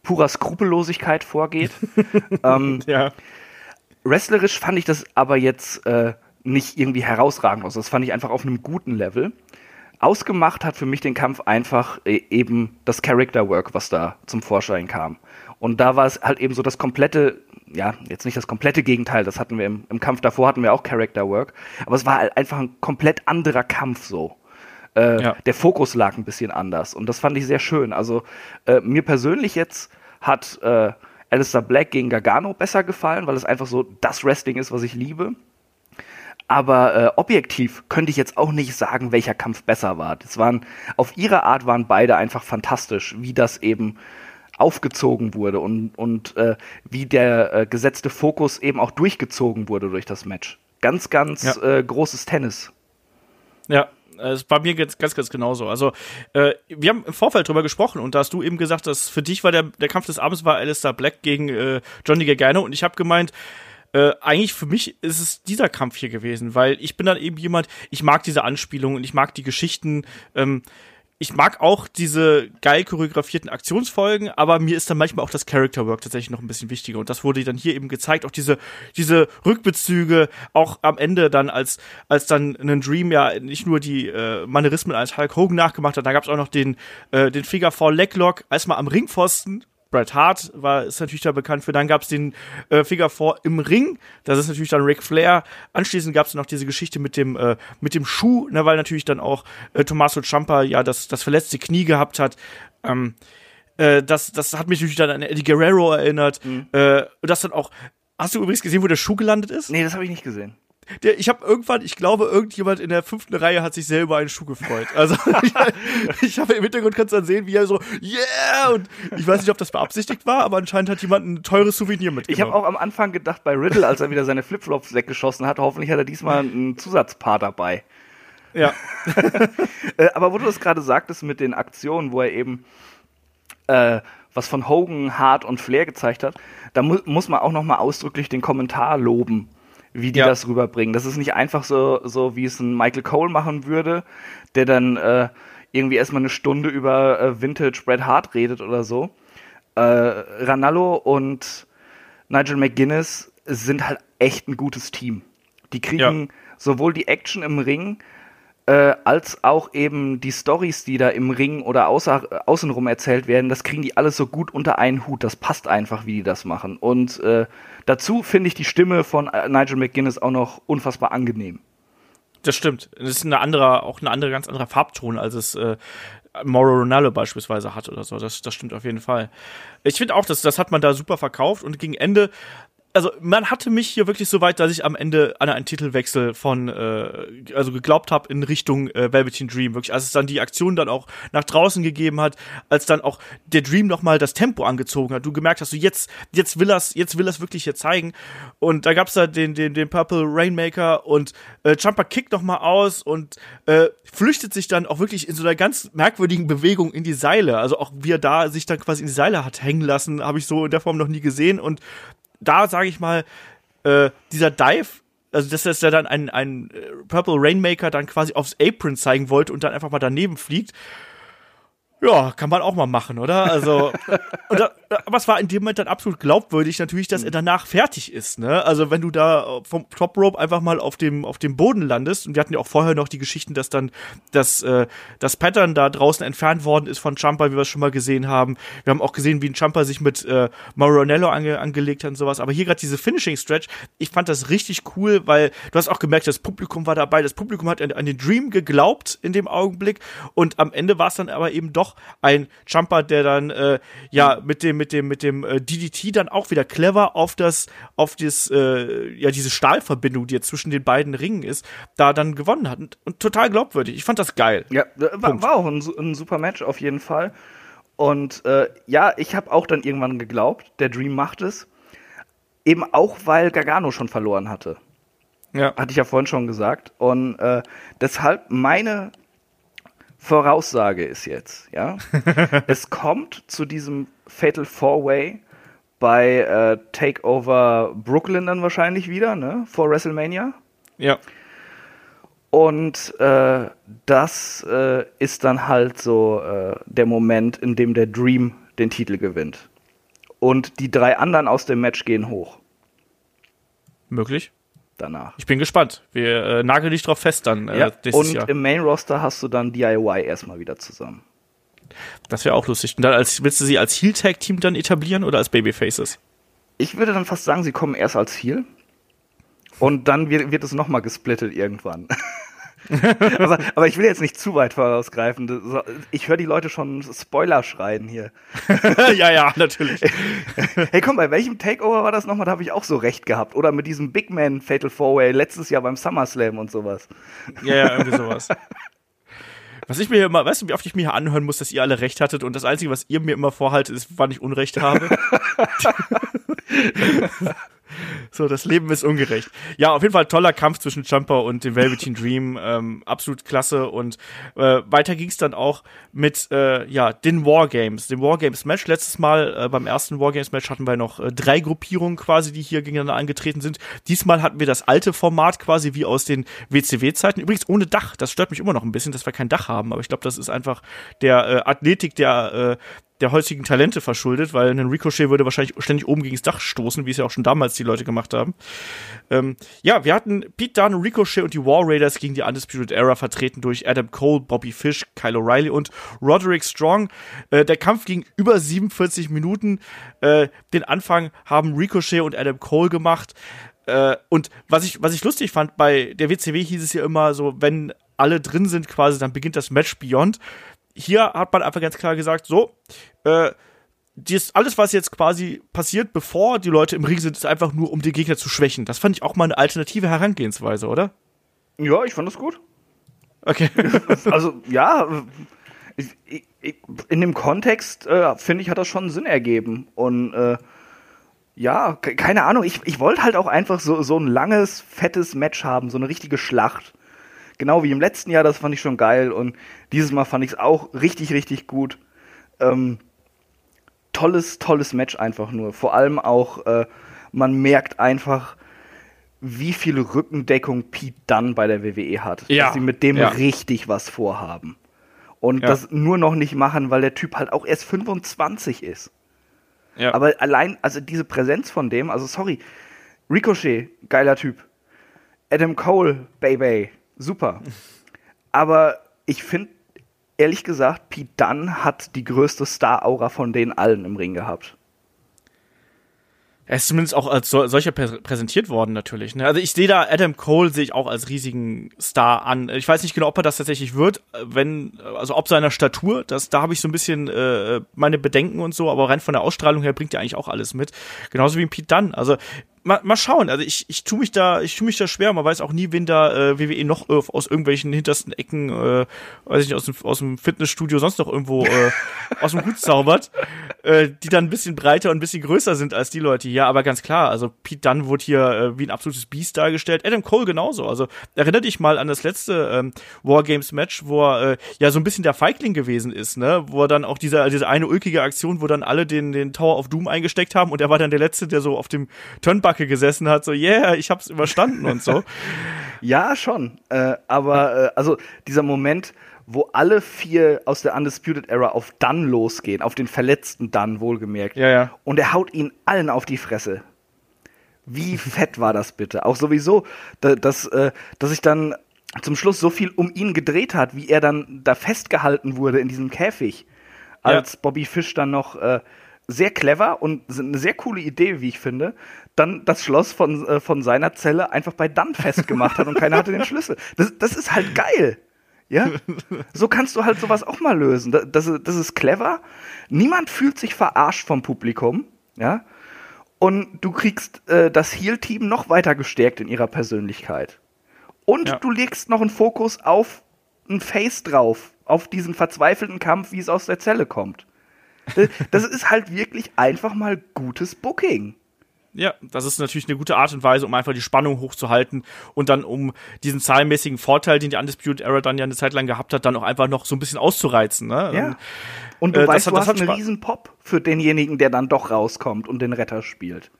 purer Skrupellosigkeit vorgeht. ähm, ja. Wrestlerisch fand ich das aber jetzt äh, nicht irgendwie herausragend aus. Das fand ich einfach auf einem guten Level. Ausgemacht hat für mich den Kampf einfach äh, eben das Character Work, was da zum Vorschein kam. Und da war es halt eben so das komplette, ja, jetzt nicht das komplette Gegenteil, das hatten wir im, im Kampf davor, hatten wir auch Character Work, aber es war halt einfach ein komplett anderer Kampf so. Äh, ja. Der Fokus lag ein bisschen anders und das fand ich sehr schön. Also äh, mir persönlich jetzt hat äh, Alistair Black gegen Gargano besser gefallen, weil es einfach so das Wrestling ist, was ich liebe. Aber äh, objektiv könnte ich jetzt auch nicht sagen, welcher Kampf besser war. Das waren auf ihre Art waren beide einfach fantastisch, wie das eben aufgezogen wurde und, und äh, wie der äh, gesetzte Fokus eben auch durchgezogen wurde durch das Match. Ganz, ganz ja. äh, großes Tennis. Ja, es bei mir ganz, ganz, ganz genauso. Also, äh, wir haben im Vorfeld drüber gesprochen und da hast du eben gesagt, dass für dich war der, der Kampf des Abends war Alistair Black gegen äh, Johnny Gargano und ich habe gemeint, äh, eigentlich für mich ist es dieser Kampf hier gewesen, weil ich bin dann eben jemand, ich mag diese Anspielungen und ich mag die Geschichten. Ähm, ich mag auch diese geil choreografierten Aktionsfolgen, aber mir ist dann manchmal auch das Character Work tatsächlich noch ein bisschen wichtiger. Und das wurde dann hier eben gezeigt, auch diese, diese Rückbezüge, auch am Ende dann, als, als dann ein Dream ja nicht nur die äh, Manierismen als Hulk Hogan nachgemacht hat, da gab es auch noch den, äh, den Figure 4 Leglock, als mal am Ringpfosten Bret Hart war ist natürlich da bekannt für. Dann gab es den äh, Figure 4 im Ring. Das ist natürlich dann Ric Flair. Anschließend gab es noch diese Geschichte mit dem äh, mit dem Schuh, ne, weil natürlich dann auch äh, Tommaso Ciampa ja das das verletzte Knie gehabt hat. Ähm, äh, das das hat mich natürlich dann an Eddie Guerrero erinnert. Mhm. Äh, das dann auch. Hast du übrigens gesehen, wo der Schuh gelandet ist? Nee, das habe ich nicht gesehen der, ich habe irgendwann, ich glaube, irgendjemand in der fünften Reihe hat sich selber einen Schuh gefreut. Also ich, ich habe im Hintergrund kannst du dann sehen, wie er so, yeah! Und ich weiß nicht, ob das beabsichtigt war, aber anscheinend hat jemand ein teures Souvenir mitgenommen. Ich habe auch am Anfang gedacht, bei Riddle, als er wieder seine Flipflops weggeschossen hat, hoffentlich hat er diesmal einen Zusatzpaar dabei. Ja. Äh, aber wo du das gerade sagtest mit den Aktionen, wo er eben äh, was von Hogan, Hart und Flair gezeigt hat, da mu muss man auch noch mal ausdrücklich den Kommentar loben wie die ja. das rüberbringen. Das ist nicht einfach so, so wie es ein Michael Cole machen würde, der dann äh, irgendwie erstmal eine Stunde über äh, Vintage Bret Hart redet oder so. Äh, Ranallo und Nigel McGuinness sind halt echt ein gutes Team. Die kriegen ja. sowohl die Action im Ring äh, als auch eben die Stories, die da im Ring oder außer, außenrum erzählt werden, das kriegen die alles so gut unter einen Hut. Das passt einfach, wie die das machen. Und äh, dazu finde ich die Stimme von äh, Nigel McGuinness auch noch unfassbar angenehm. Das stimmt. Das ist eine andere, auch eine andere, ganz anderer Farbton, als es äh, Mauro Ronaldo beispielsweise hat oder so. Das, das stimmt auf jeden Fall. Ich finde auch, dass das hat man da super verkauft und gegen Ende also man hatte mich hier wirklich so weit, dass ich am Ende an einen Titelwechsel von, äh, also geglaubt habe in Richtung äh, Velveteen Dream. Wirklich, als es dann die Aktion dann auch nach draußen gegeben hat, als dann auch der Dream nochmal das Tempo angezogen hat. Du gemerkt hast, du jetzt, jetzt will er's, jetzt will er's wirklich hier zeigen. Und da gab's da den, den, den Purple Rainmaker und äh, Jumper kickt nochmal aus und äh, flüchtet sich dann auch wirklich in so einer ganz merkwürdigen Bewegung in die Seile. Also auch wie er da sich dann quasi in die Seile hat hängen lassen, habe ich so in der Form noch nie gesehen. Und da sage ich mal, äh, dieser Dive, also dass er dann ein, ein äh, Purple Rainmaker dann quasi aufs Apron zeigen wollte und dann einfach mal daneben fliegt. Ja, kann man auch mal machen, oder? Also, da, aber es war in dem Moment dann absolut glaubwürdig natürlich, dass er danach fertig ist, ne? Also, wenn du da vom Top Rope einfach mal auf dem, auf dem Boden landest, und wir hatten ja auch vorher noch die Geschichten, dass dann das, äh, das Pattern da draußen entfernt worden ist von Jumper, wie wir es schon mal gesehen haben. Wir haben auch gesehen, wie ein Jumper sich mit äh, Maronello ange, angelegt hat und sowas. Aber hier gerade diese Finishing Stretch, ich fand das richtig cool, weil du hast auch gemerkt, das Publikum war dabei, das Publikum hat an, an den Dream geglaubt in dem Augenblick und am Ende war es dann aber eben doch ein Jumper, der dann äh, ja mit dem mit dem mit dem äh, DDT dann auch wieder clever auf das auf das äh, ja diese Stahlverbindung, die jetzt zwischen den beiden Ringen ist, da dann gewonnen hat und, und total glaubwürdig. Ich fand das geil. Ja, war, war auch ein, ein, super Match auf jeden Fall. Und äh, ja, ich habe auch dann irgendwann geglaubt, der Dream macht es. Eben auch, weil Gargano schon verloren hatte. Ja. Hatte ich ja vorhin schon gesagt. Und äh, deshalb meine Voraussage ist jetzt, ja. es kommt zu diesem Fatal Four Way bei äh, Takeover Brooklyn dann wahrscheinlich wieder, ne? Vor WrestleMania. Ja. Und äh, das äh, ist dann halt so äh, der Moment, in dem der Dream den Titel gewinnt. Und die drei anderen aus dem Match gehen hoch. Möglich danach. Ich bin gespannt. Wir äh, nageln dich drauf fest dann. Äh, ja, und Jahr. im Main Roster hast du dann DIY erstmal wieder zusammen. Das wäre auch lustig. Und dann als, willst du sie als Heel Tag Team dann etablieren oder als Babyfaces? Ich würde dann fast sagen, sie kommen erst als Heel. Und dann wird, wird es nochmal gesplittet irgendwann. aber, aber, ich will jetzt nicht zu weit vorausgreifen. Ich höre die Leute schon Spoiler schreien hier. ja, ja, natürlich. hey, komm, bei welchem Takeover war das nochmal? Da habe ich auch so recht gehabt. Oder mit diesem Big Man Fatal Four Way letztes Jahr beim SummerSlam und sowas. Ja, ja, irgendwie sowas. Was ich mir hier immer, weißt du, wie oft ich mir hier anhören muss, dass ihr alle recht hattet und das Einzige, was ihr mir immer vorhaltet, ist, wann ich Unrecht habe. So, das Leben ist ungerecht. Ja, auf jeden Fall toller Kampf zwischen Jumper und dem Velveteen Dream. Ähm, absolut klasse. Und äh, weiter ging es dann auch mit äh, ja, den Wargames. Den Wargames-Match. Letztes Mal äh, beim ersten Wargames-Match hatten wir noch äh, drei Gruppierungen quasi, die hier gegeneinander angetreten sind. Diesmal hatten wir das alte Format quasi wie aus den WCW-Zeiten. Übrigens ohne Dach. Das stört mich immer noch ein bisschen, dass wir kein Dach haben. Aber ich glaube, das ist einfach der äh, Athletik der äh, der heutigen Talente verschuldet, weil ein Ricochet würde wahrscheinlich ständig oben gegen das Dach stoßen, wie es ja auch schon damals die Leute gemacht haben. Ähm, ja, wir hatten Pete Dunne, Ricochet und die War Raiders gegen die Undisputed Era vertreten durch Adam Cole, Bobby Fish, Kyle O'Reilly und Roderick Strong. Äh, der Kampf ging über 47 Minuten. Äh, den Anfang haben Ricochet und Adam Cole gemacht. Äh, und was ich, was ich lustig fand, bei der WCW hieß es ja immer so, wenn alle drin sind quasi, dann beginnt das Match Beyond hier hat man einfach ganz klar gesagt, so, äh, dies, alles, was jetzt quasi passiert, bevor die Leute im Ring sind, ist einfach nur, um den Gegner zu schwächen. Das fand ich auch mal eine alternative Herangehensweise, oder? Ja, ich fand das gut. Okay. also, ja, ich, ich, in dem Kontext, äh, finde ich, hat das schon Sinn ergeben. Und äh, ja, keine Ahnung, ich, ich wollte halt auch einfach so, so ein langes, fettes Match haben, so eine richtige Schlacht genau wie im letzten Jahr, das fand ich schon geil und dieses Mal fand ich es auch richtig, richtig gut. Ähm, tolles, tolles Match einfach nur. Vor allem auch, äh, man merkt einfach, wie viel Rückendeckung Pete Dunn bei der WWE hat. Ja. Dass sie mit dem ja. richtig was vorhaben. Und ja. das nur noch nicht machen, weil der Typ halt auch erst 25 ist. Ja. Aber allein, also diese Präsenz von dem, also sorry, Ricochet, geiler Typ. Adam Cole, Baby, super. Aber ich finde, ehrlich gesagt, Pete Dunne hat die größte Star-Aura von denen allen im Ring gehabt. Er ist zumindest auch als so, solcher präsentiert worden natürlich. Ne? Also ich sehe da Adam Cole sehe ich auch als riesigen Star an. Ich weiß nicht genau, ob er das tatsächlich wird, wenn also ob seiner Statur, das da habe ich so ein bisschen äh, meine Bedenken und so, aber rein von der Ausstrahlung her bringt er eigentlich auch alles mit. Genauso wie Pete Dunn. Also mal, mal schauen. Also ich, ich tue mich da, ich tue mich da schwer. Man weiß auch nie, wen da äh, WWE noch äh, aus irgendwelchen hintersten Ecken, äh, weiß ich nicht, aus dem, aus dem Fitnessstudio sonst noch irgendwo äh, aus dem Hut zaubert, äh, die dann ein bisschen breiter und ein bisschen größer sind als die Leute hier. Aber ganz klar, also Pete Dunne wurde hier äh, wie ein absolutes Biest dargestellt. Adam Cole genauso. Also erinnere dich mal an das letzte ähm, Wargames Match, wo er äh, ja so ein bisschen der Feigling gewesen ist, ne? Wo er dann auch diese, diese eine ulkige Aktion, wo dann alle den, den Tower of Doom eingesteckt haben und er war dann der Letzte, der so auf dem Turnbuckle Backe gesessen hat, so, yeah, ich hab's überstanden und so. Ja, schon. Äh, aber, äh, also, dieser Moment, wo alle vier aus der Undisputed Era auf Dunn losgehen, auf den verletzten Dunn, wohlgemerkt. Ja, ja. Und er haut ihnen allen auf die Fresse. Wie fett war das bitte? Auch sowieso, dass, äh, dass sich dann zum Schluss so viel um ihn gedreht hat, wie er dann da festgehalten wurde in diesem Käfig, als ja. Bobby Fish dann noch äh, sehr clever und eine sehr coole Idee, wie ich finde, dann das Schloss von, äh, von seiner Zelle einfach bei Dunn festgemacht hat und keiner hatte den Schlüssel. Das, das ist halt geil. Ja? So kannst du halt sowas auch mal lösen. Das, das, das ist clever. Niemand fühlt sich verarscht vom Publikum. Ja? Und du kriegst äh, das Heal-Team noch weiter gestärkt in ihrer Persönlichkeit. Und ja. du legst noch einen Fokus auf ein Face drauf, auf diesen verzweifelten Kampf, wie es aus der Zelle kommt. Das ist halt wirklich einfach mal gutes Booking. Ja, das ist natürlich eine gute Art und Weise, um einfach die Spannung hochzuhalten und dann um diesen zahlenmäßigen Vorteil, den die Undisputed Era dann ja eine Zeit lang gehabt hat, dann auch einfach noch so ein bisschen auszureizen. Ne? Ja. Und du äh, weißt, du hast einen riesen Pop für denjenigen, der dann doch rauskommt und den Retter spielt.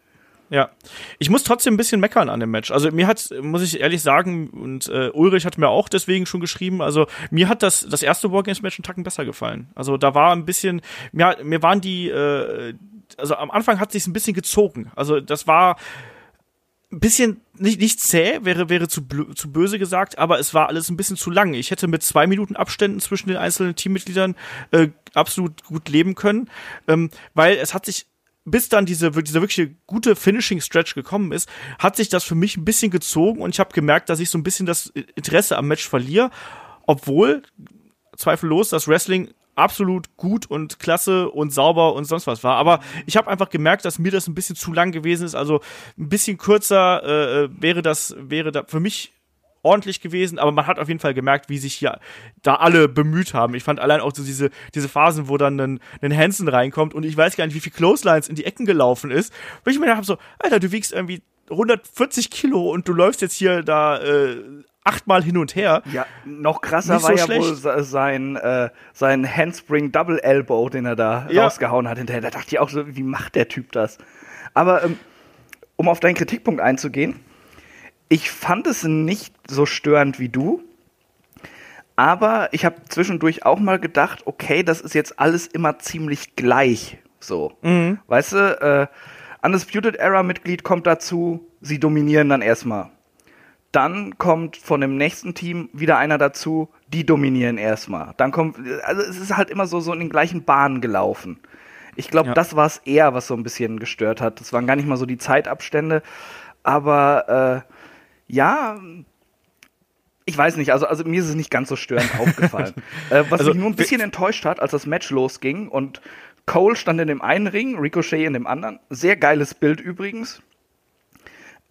Ja, ich muss trotzdem ein bisschen meckern an dem Match. Also mir hat, muss ich ehrlich sagen, und äh, Ulrich hat mir auch deswegen schon geschrieben, also mir hat das, das erste Wargames-Match einen Tacken besser gefallen. Also da war ein bisschen, mir, mir waren die, äh, also am Anfang hat sich ein bisschen gezogen. Also das war ein bisschen nicht, nicht zäh, wäre, wäre zu, zu böse gesagt, aber es war alles ein bisschen zu lang. Ich hätte mit zwei Minuten Abständen zwischen den einzelnen Teammitgliedern äh, absolut gut leben können, ähm, weil es hat sich bis dann diese, diese wirklich gute Finishing Stretch gekommen ist, hat sich das für mich ein bisschen gezogen und ich habe gemerkt, dass ich so ein bisschen das Interesse am Match verliere, obwohl zweifellos das Wrestling absolut gut und klasse und sauber und sonst was war. Aber ich habe einfach gemerkt, dass mir das ein bisschen zu lang gewesen ist. Also ein bisschen kürzer äh, äh wäre das wäre da für mich ordentlich gewesen, aber man hat auf jeden Fall gemerkt, wie sich hier da alle bemüht haben. Ich fand allein auch so diese, diese Phasen, wo dann ein, ein Hansen reinkommt und ich weiß gar nicht, wie viel Clotheslines in die Ecken gelaufen ist. Weil ich mir gedacht habe so, Alter, du wiegst irgendwie 140 Kilo und du läufst jetzt hier da äh, achtmal hin und her. Ja, noch krasser war ja schlecht. wohl sein, äh, sein Handspring Double Elbow, den er da ja. rausgehauen hat hinterher. Da dachte ich auch so, wie macht der Typ das? Aber ähm, um auf deinen Kritikpunkt einzugehen, ich fand es nicht so störend wie du. Aber ich habe zwischendurch auch mal gedacht, okay, das ist jetzt alles immer ziemlich gleich. So. Mhm. Weißt du, äh, Undisputed Era-Mitglied kommt dazu, sie dominieren dann erstmal. Dann kommt von dem nächsten Team wieder einer dazu, die dominieren erstmal. Dann kommt, also es ist halt immer so, so in den gleichen Bahnen gelaufen. Ich glaube, ja. das war es eher, was so ein bisschen gestört hat. Das waren gar nicht mal so die Zeitabstände, aber äh, ja, ich weiß nicht, also, also mir ist es nicht ganz so störend aufgefallen. äh, was also, mich nur ein bisschen enttäuscht hat, als das Match losging und Cole stand in dem einen Ring, Ricochet in dem anderen. Sehr geiles Bild übrigens.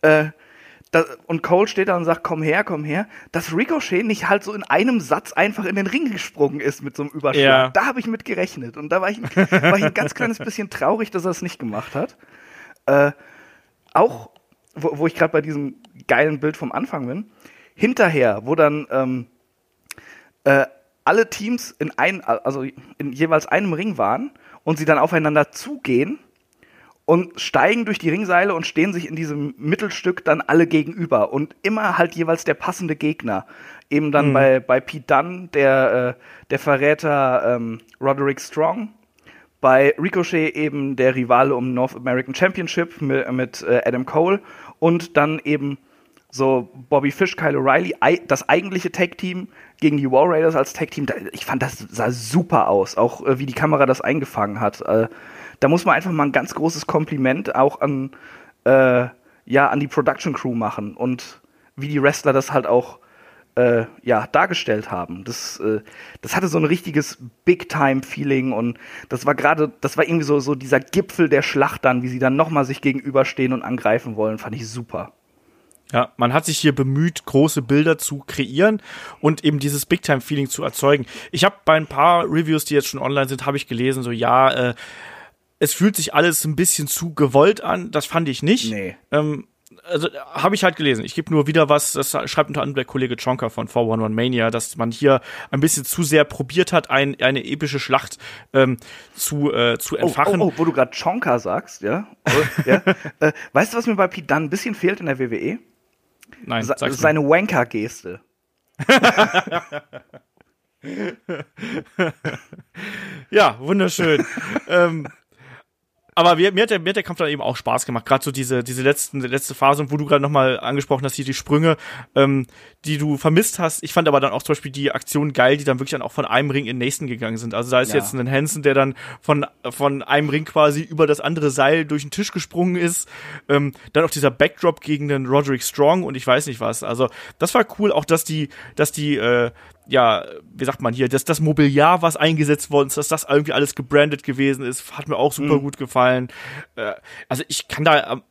Äh, da, und Cole steht da und sagt, komm her, komm her, dass Ricochet nicht halt so in einem Satz einfach in den Ring gesprungen ist mit so einem Überschlag. Ja. Da habe ich mit gerechnet. Und da war ich, war ich ein ganz kleines bisschen traurig, dass er es nicht gemacht hat. Äh, auch, wo, wo ich gerade bei diesem geilen Bild vom Anfang bin. Hinterher, wo dann ähm, äh, alle Teams in ein, also in jeweils einem Ring waren und sie dann aufeinander zugehen und steigen durch die Ringseile und stehen sich in diesem Mittelstück dann alle gegenüber und immer halt jeweils der passende Gegner. Eben dann mhm. bei, bei Pete Dunn, der, äh, der Verräter ähm, Roderick Strong, bei Ricochet eben der Rivale um North American Championship mit, mit äh, Adam Cole und dann eben so Bobby Fish, Kyle O'Reilly, das eigentliche Tag-Team gegen die War Raiders als Tag-Team, ich fand, das sah super aus, auch äh, wie die Kamera das eingefangen hat. Äh, da muss man einfach mal ein ganz großes Kompliment auch an, äh, ja, an die Production Crew machen und wie die Wrestler das halt auch äh, ja, dargestellt haben. Das, äh, das hatte so ein richtiges Big-Time-Feeling und das war gerade, das war irgendwie so, so dieser Gipfel der Schlacht dann, wie sie dann nochmal sich gegenüberstehen und angreifen wollen, fand ich super. Ja, man hat sich hier bemüht, große Bilder zu kreieren und eben dieses Big-Time-Feeling zu erzeugen. Ich habe bei ein paar Reviews, die jetzt schon online sind, habe ich gelesen, so ja, äh, es fühlt sich alles ein bisschen zu gewollt an. Das fand ich nicht. Nee. Ähm, also habe ich halt gelesen. Ich gebe nur wieder was, das schreibt unter anderem der Kollege Chonka von 411 Mania, dass man hier ein bisschen zu sehr probiert hat, ein, eine epische Schlacht ähm, zu, äh, zu entfachen. Oh, oh, oh wo du gerade Chonka sagst, ja. Oh, ja. äh, weißt du, was mir bei Pete Dunne ein bisschen fehlt in der WWE? Nein, Sa seine Wanker-Geste. ja, wunderschön. ähm, aber mir, mir, hat der, mir hat der Kampf dann eben auch Spaß gemacht. Gerade so diese, diese letzten, letzte Phase, wo du gerade nochmal angesprochen hast, hier die Sprünge, ähm, die du vermisst hast. Ich fand aber dann auch zum Beispiel die Aktion geil, die dann wirklich dann auch von einem Ring in den nächsten gegangen sind. Also da ist ja. jetzt ein Hansen, der dann von, von einem Ring quasi über das andere Seil durch den Tisch gesprungen ist. Ähm, dann auch dieser Backdrop gegen den Roderick Strong und ich weiß nicht was. Also das war cool, auch dass die, dass die, äh, ja, wie sagt man hier, dass das Mobiliar, was eingesetzt worden ist, dass das irgendwie alles gebrandet gewesen ist, hat mir auch super mhm. gut gefallen. Äh, also ich kann da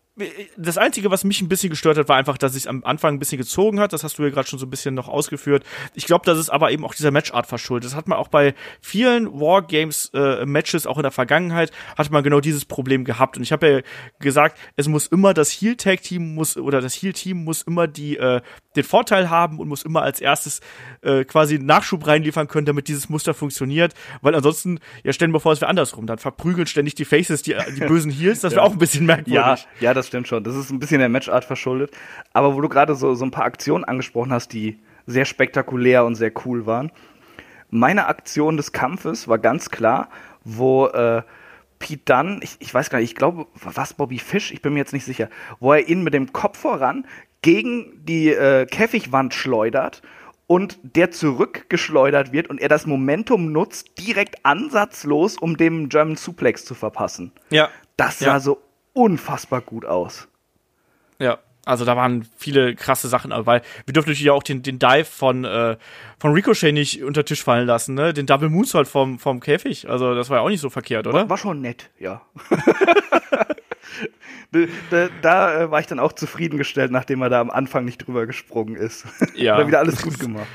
das Einzige, was mich ein bisschen gestört hat, war einfach, dass es am Anfang ein bisschen gezogen hat. Das hast du ja gerade schon so ein bisschen noch ausgeführt. Ich glaube, das ist aber eben auch dieser Matchart verschuldet. Das hat man auch bei vielen Wargames-Matches, äh, auch in der Vergangenheit, hat man genau dieses Problem gehabt. Und ich habe ja gesagt, es muss immer das Heel-Tag-Team muss oder das Heel-Team muss immer die äh, den Vorteil haben und muss immer als erstes äh, quasi Nachschub reinliefern können, damit dieses Muster funktioniert. Weil ansonsten, ja, stellen wir vor, es wäre andersrum. Dann verprügeln ständig die Faces, die, die bösen Heels. Das wäre ja. auch ein bisschen merkwürdig. Ja, ja, das stimmt schon. Das ist ein bisschen der Matchart verschuldet. Aber wo du gerade so, so ein paar Aktionen angesprochen hast, die sehr spektakulär und sehr cool waren. Meine Aktion des Kampfes war ganz klar, wo äh, Pete Dunn, ich, ich weiß gar nicht, ich glaube, was Bobby Fish, ich bin mir jetzt nicht sicher, wo er ihn mit dem Kopf voran gegen die äh, Käfigwand schleudert und der zurückgeschleudert wird und er das Momentum nutzt, direkt ansatzlos, um dem German Suplex zu verpassen. Ja. Das sah ja. so unfassbar gut aus. Ja, also da waren viele krasse Sachen, weil wir dürfen natürlich auch den, den Dive von, äh, von Ricochet nicht unter Tisch fallen lassen, ne? Den Double Moonsault vom, vom Käfig. Also das war ja auch nicht so verkehrt, oder? War, war schon nett, ja. da, da äh, war ich dann auch zufriedengestellt, nachdem er da am Anfang nicht drüber gesprungen ist. Ja. Hat wieder alles gut gemacht.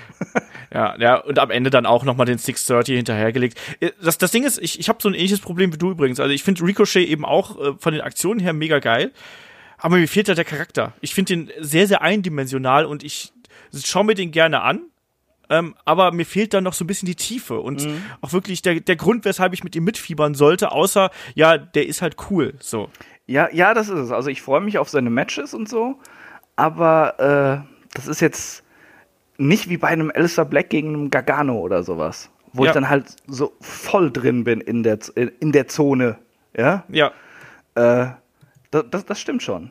ja, ja, und am Ende dann auch nochmal den 630 hinterhergelegt. Äh, das, das Ding ist, ich, ich habe so ein ähnliches Problem wie du übrigens. Also ich finde Ricochet eben auch äh, von den Aktionen her mega geil. Aber mir fehlt da der Charakter. Ich finde den sehr, sehr eindimensional und ich schaue mir den gerne an. Ähm, aber mir fehlt dann noch so ein bisschen die Tiefe und mhm. auch wirklich der, der Grund, weshalb ich mit ihm mitfiebern sollte, außer, ja, der ist halt cool, so. Ja, ja, das ist es. Also ich freue mich auf seine Matches und so, aber äh, das ist jetzt nicht wie bei einem Alistair Black gegen einen Gargano oder sowas, wo ja. ich dann halt so voll drin bin in der, in der Zone, ja? Ja. Äh, das, das, das stimmt schon.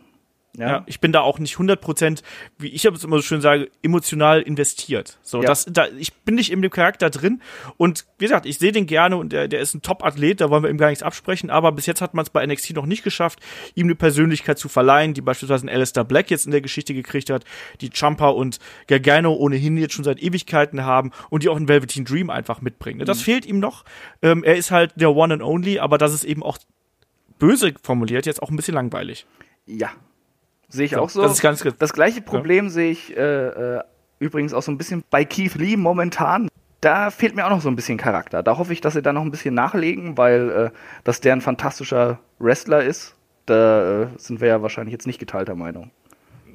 Ja. ja. ich bin da auch nicht 100%, wie ich es immer so schön sage, emotional investiert. So, ja. das, da, ich bin nicht in dem Charakter drin und wie gesagt, ich sehe den gerne und der, der ist ein Top-Athlet, da wollen wir ihm gar nichts absprechen, aber bis jetzt hat man es bei NXT noch nicht geschafft, ihm eine Persönlichkeit zu verleihen, die beispielsweise ein Alistair Black jetzt in der Geschichte gekriegt hat, die Champa und Gargano ohnehin jetzt schon seit Ewigkeiten haben und die auch einen Velveteen Dream einfach mitbringen. Das mhm. fehlt ihm noch. Ähm, er ist halt der One and Only, aber das ist eben auch böse formuliert jetzt auch ein bisschen langweilig. Ja, Sehe ich so, auch so. Das, ist ganz, das gleiche Problem ja. sehe ich äh, äh, übrigens auch so ein bisschen bei Keith Lee momentan. Da fehlt mir auch noch so ein bisschen Charakter. Da hoffe ich, dass sie da noch ein bisschen nachlegen, weil äh, dass der ein fantastischer Wrestler ist. Da äh, sind wir ja wahrscheinlich jetzt nicht geteilter Meinung.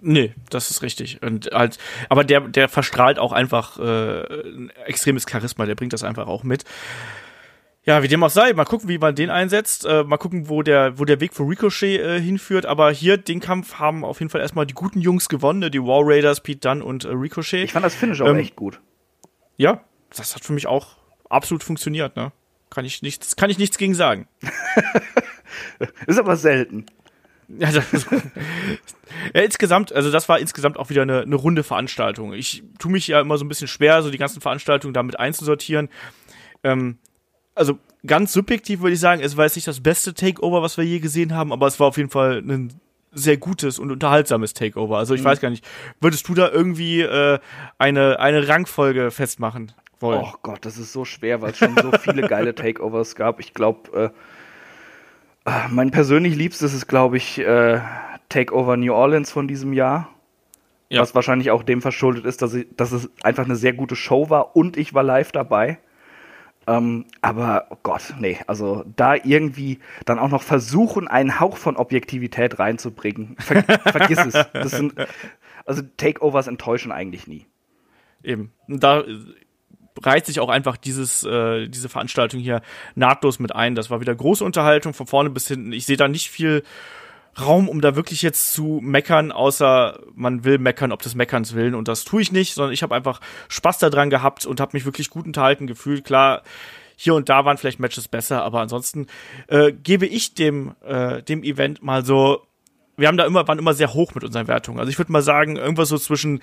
Nee, das ist richtig. Und halt, aber der, der verstrahlt auch einfach äh, ein extremes Charisma, der bringt das einfach auch mit. Ja, wie dem auch sei, mal gucken, wie man den einsetzt, äh, mal gucken, wo der, wo der Weg für Ricochet äh, hinführt. Aber hier den Kampf haben auf jeden Fall erstmal die guten Jungs gewonnen, ne? die War Raiders, Pete Dunn und äh, Ricochet. Ich fand das Finish auch ähm, echt gut. Ja, das hat für mich auch absolut funktioniert, ne? Kann ich nichts, kann ich nichts gegen sagen. ist aber selten. Ja, das, ja, insgesamt, also das war insgesamt auch wieder eine, eine runde Veranstaltung. Ich tue mich ja immer so ein bisschen schwer, so die ganzen Veranstaltungen damit einzusortieren. Ähm, also ganz subjektiv würde ich sagen, es war jetzt nicht das beste Takeover, was wir je gesehen haben, aber es war auf jeden Fall ein sehr gutes und unterhaltsames Takeover. Also ich mhm. weiß gar nicht, würdest du da irgendwie äh, eine, eine Rangfolge festmachen wollen? Oh Gott, das ist so schwer, weil es schon so viele geile Takeovers gab. Ich glaube, äh, äh, mein persönlich liebstes ist, glaube ich, äh, Takeover New Orleans von diesem Jahr. Ja. Was wahrscheinlich auch dem verschuldet ist, dass, ich, dass es einfach eine sehr gute Show war und ich war live dabei. Ähm, aber oh Gott, nee, also da irgendwie dann auch noch versuchen, einen Hauch von Objektivität reinzubringen. Ver vergiss es. Das sind, also Takeovers enttäuschen eigentlich nie. Eben. Da reiht sich auch einfach dieses, äh, diese Veranstaltung hier nahtlos mit ein. Das war wieder große Unterhaltung von vorne bis hinten. Ich sehe da nicht viel Raum, um da wirklich jetzt zu meckern, außer man will meckern, ob des Meckerns willen. Und das tue ich nicht, sondern ich habe einfach Spaß daran gehabt und habe mich wirklich gut unterhalten gefühlt. Klar, hier und da waren vielleicht Matches besser, aber ansonsten äh, gebe ich dem, äh, dem Event mal so. Wir haben da immer, waren immer sehr hoch mit unseren Wertungen. Also ich würde mal sagen, irgendwas so zwischen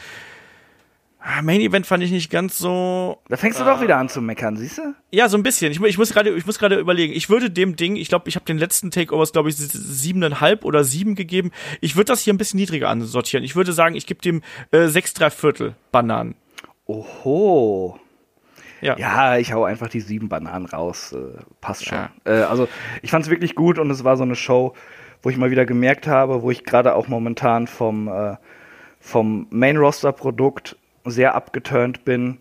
Ah, Main Event fand ich nicht ganz so. Da fängst du äh, doch wieder an zu meckern, siehst du? Ja, so ein bisschen. Ich, ich muss gerade, ich muss gerade überlegen. Ich würde dem Ding, ich glaube, ich habe den letzten Takeovers, glaube ich, siebeneinhalb oder sieben gegeben. Ich würde das hier ein bisschen niedriger ansortieren. Ich würde sagen, ich gebe dem äh, sechs drei Viertel Bananen. Oho. Ja. ja, ich hau einfach die sieben Bananen raus. Äh, passt schon. Ja. Äh, also ich fand es wirklich gut und es war so eine Show, wo ich mal wieder gemerkt habe, wo ich gerade auch momentan vom äh, vom Main Roster Produkt sehr abgeturnt bin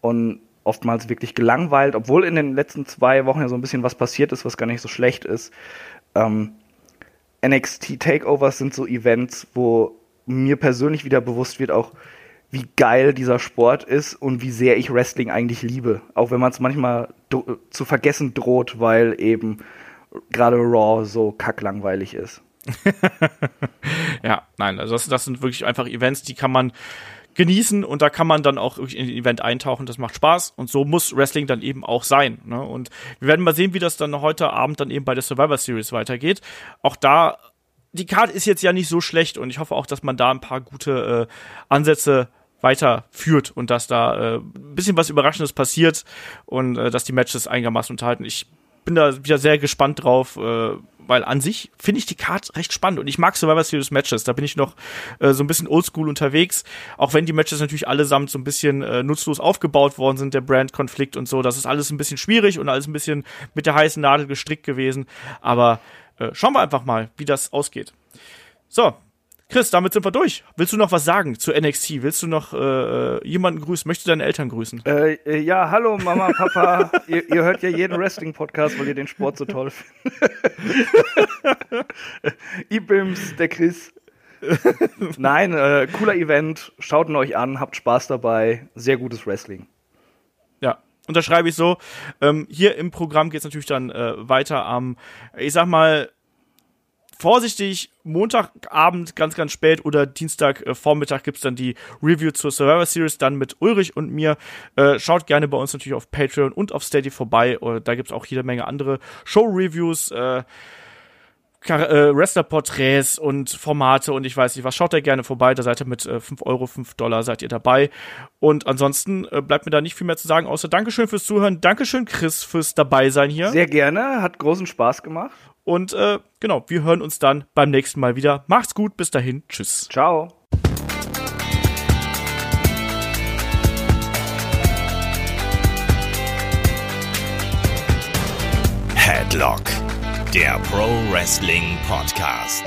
und oftmals wirklich gelangweilt, obwohl in den letzten zwei Wochen ja so ein bisschen was passiert ist, was gar nicht so schlecht ist. Ähm, NXT Takeovers sind so Events, wo mir persönlich wieder bewusst wird, auch wie geil dieser Sport ist und wie sehr ich Wrestling eigentlich liebe. Auch wenn man es manchmal zu vergessen droht, weil eben gerade Raw so kacklangweilig ist. ja, nein, also das, das sind wirklich einfach Events, die kann man genießen und da kann man dann auch in den Event eintauchen. Das macht Spaß und so muss Wrestling dann eben auch sein. Ne? Und wir werden mal sehen, wie das dann heute Abend dann eben bei der Survivor Series weitergeht. Auch da, die Karte ist jetzt ja nicht so schlecht und ich hoffe auch, dass man da ein paar gute äh, Ansätze weiterführt und dass da äh, ein bisschen was Überraschendes passiert und äh, dass die Matches einigermaßen unterhalten. Ich bin da wieder sehr gespannt drauf, äh, weil an sich finde ich die Card recht spannend und ich mag Survivor Series Matches. Da bin ich noch äh, so ein bisschen oldschool unterwegs, auch wenn die Matches natürlich allesamt so ein bisschen äh, nutzlos aufgebaut worden sind, der Brand-Konflikt und so. Das ist alles ein bisschen schwierig und alles ein bisschen mit der heißen Nadel gestrickt gewesen. Aber äh, schauen wir einfach mal, wie das ausgeht. So, Chris, damit sind wir durch. Willst du noch was sagen zu NXT? Willst du noch äh, jemanden grüßen? Möchtest du deine Eltern grüßen? Äh, äh ja, hallo Mama, Papa. ihr, ihr, hört ja jeden Wrestling-Podcast, weil ihr den Sport so toll findet. Ibims, der Chris. Nein, äh, cooler Event. Schaut ihn euch an, habt Spaß dabei. Sehr gutes Wrestling. Ja, unterschreibe ich so. Ähm, hier im Programm geht es natürlich dann äh, weiter am, ich sag mal, vorsichtig, Montagabend ganz, ganz spät oder Dienstagvormittag äh, gibt's dann die Review zur Survivor Series, dann mit Ulrich und mir. Äh, schaut gerne bei uns natürlich auf Patreon und auf Steady vorbei. Äh, da gibt's auch jede Menge andere Show-Reviews, äh, äh, Wrestler-Porträts und Formate und ich weiß nicht was. Schaut da gerne vorbei, da seid ihr mit äh, 5 Euro, 5 Dollar seid ihr dabei. Und ansonsten äh, bleibt mir da nicht viel mehr zu sagen, außer Dankeschön fürs Zuhören. Dankeschön, Chris, fürs Dabeisein hier. Sehr gerne, hat großen Spaß gemacht. Und äh, genau, wir hören uns dann beim nächsten Mal wieder. Macht's gut, bis dahin, tschüss. Ciao. Headlock, der Pro Wrestling Podcast.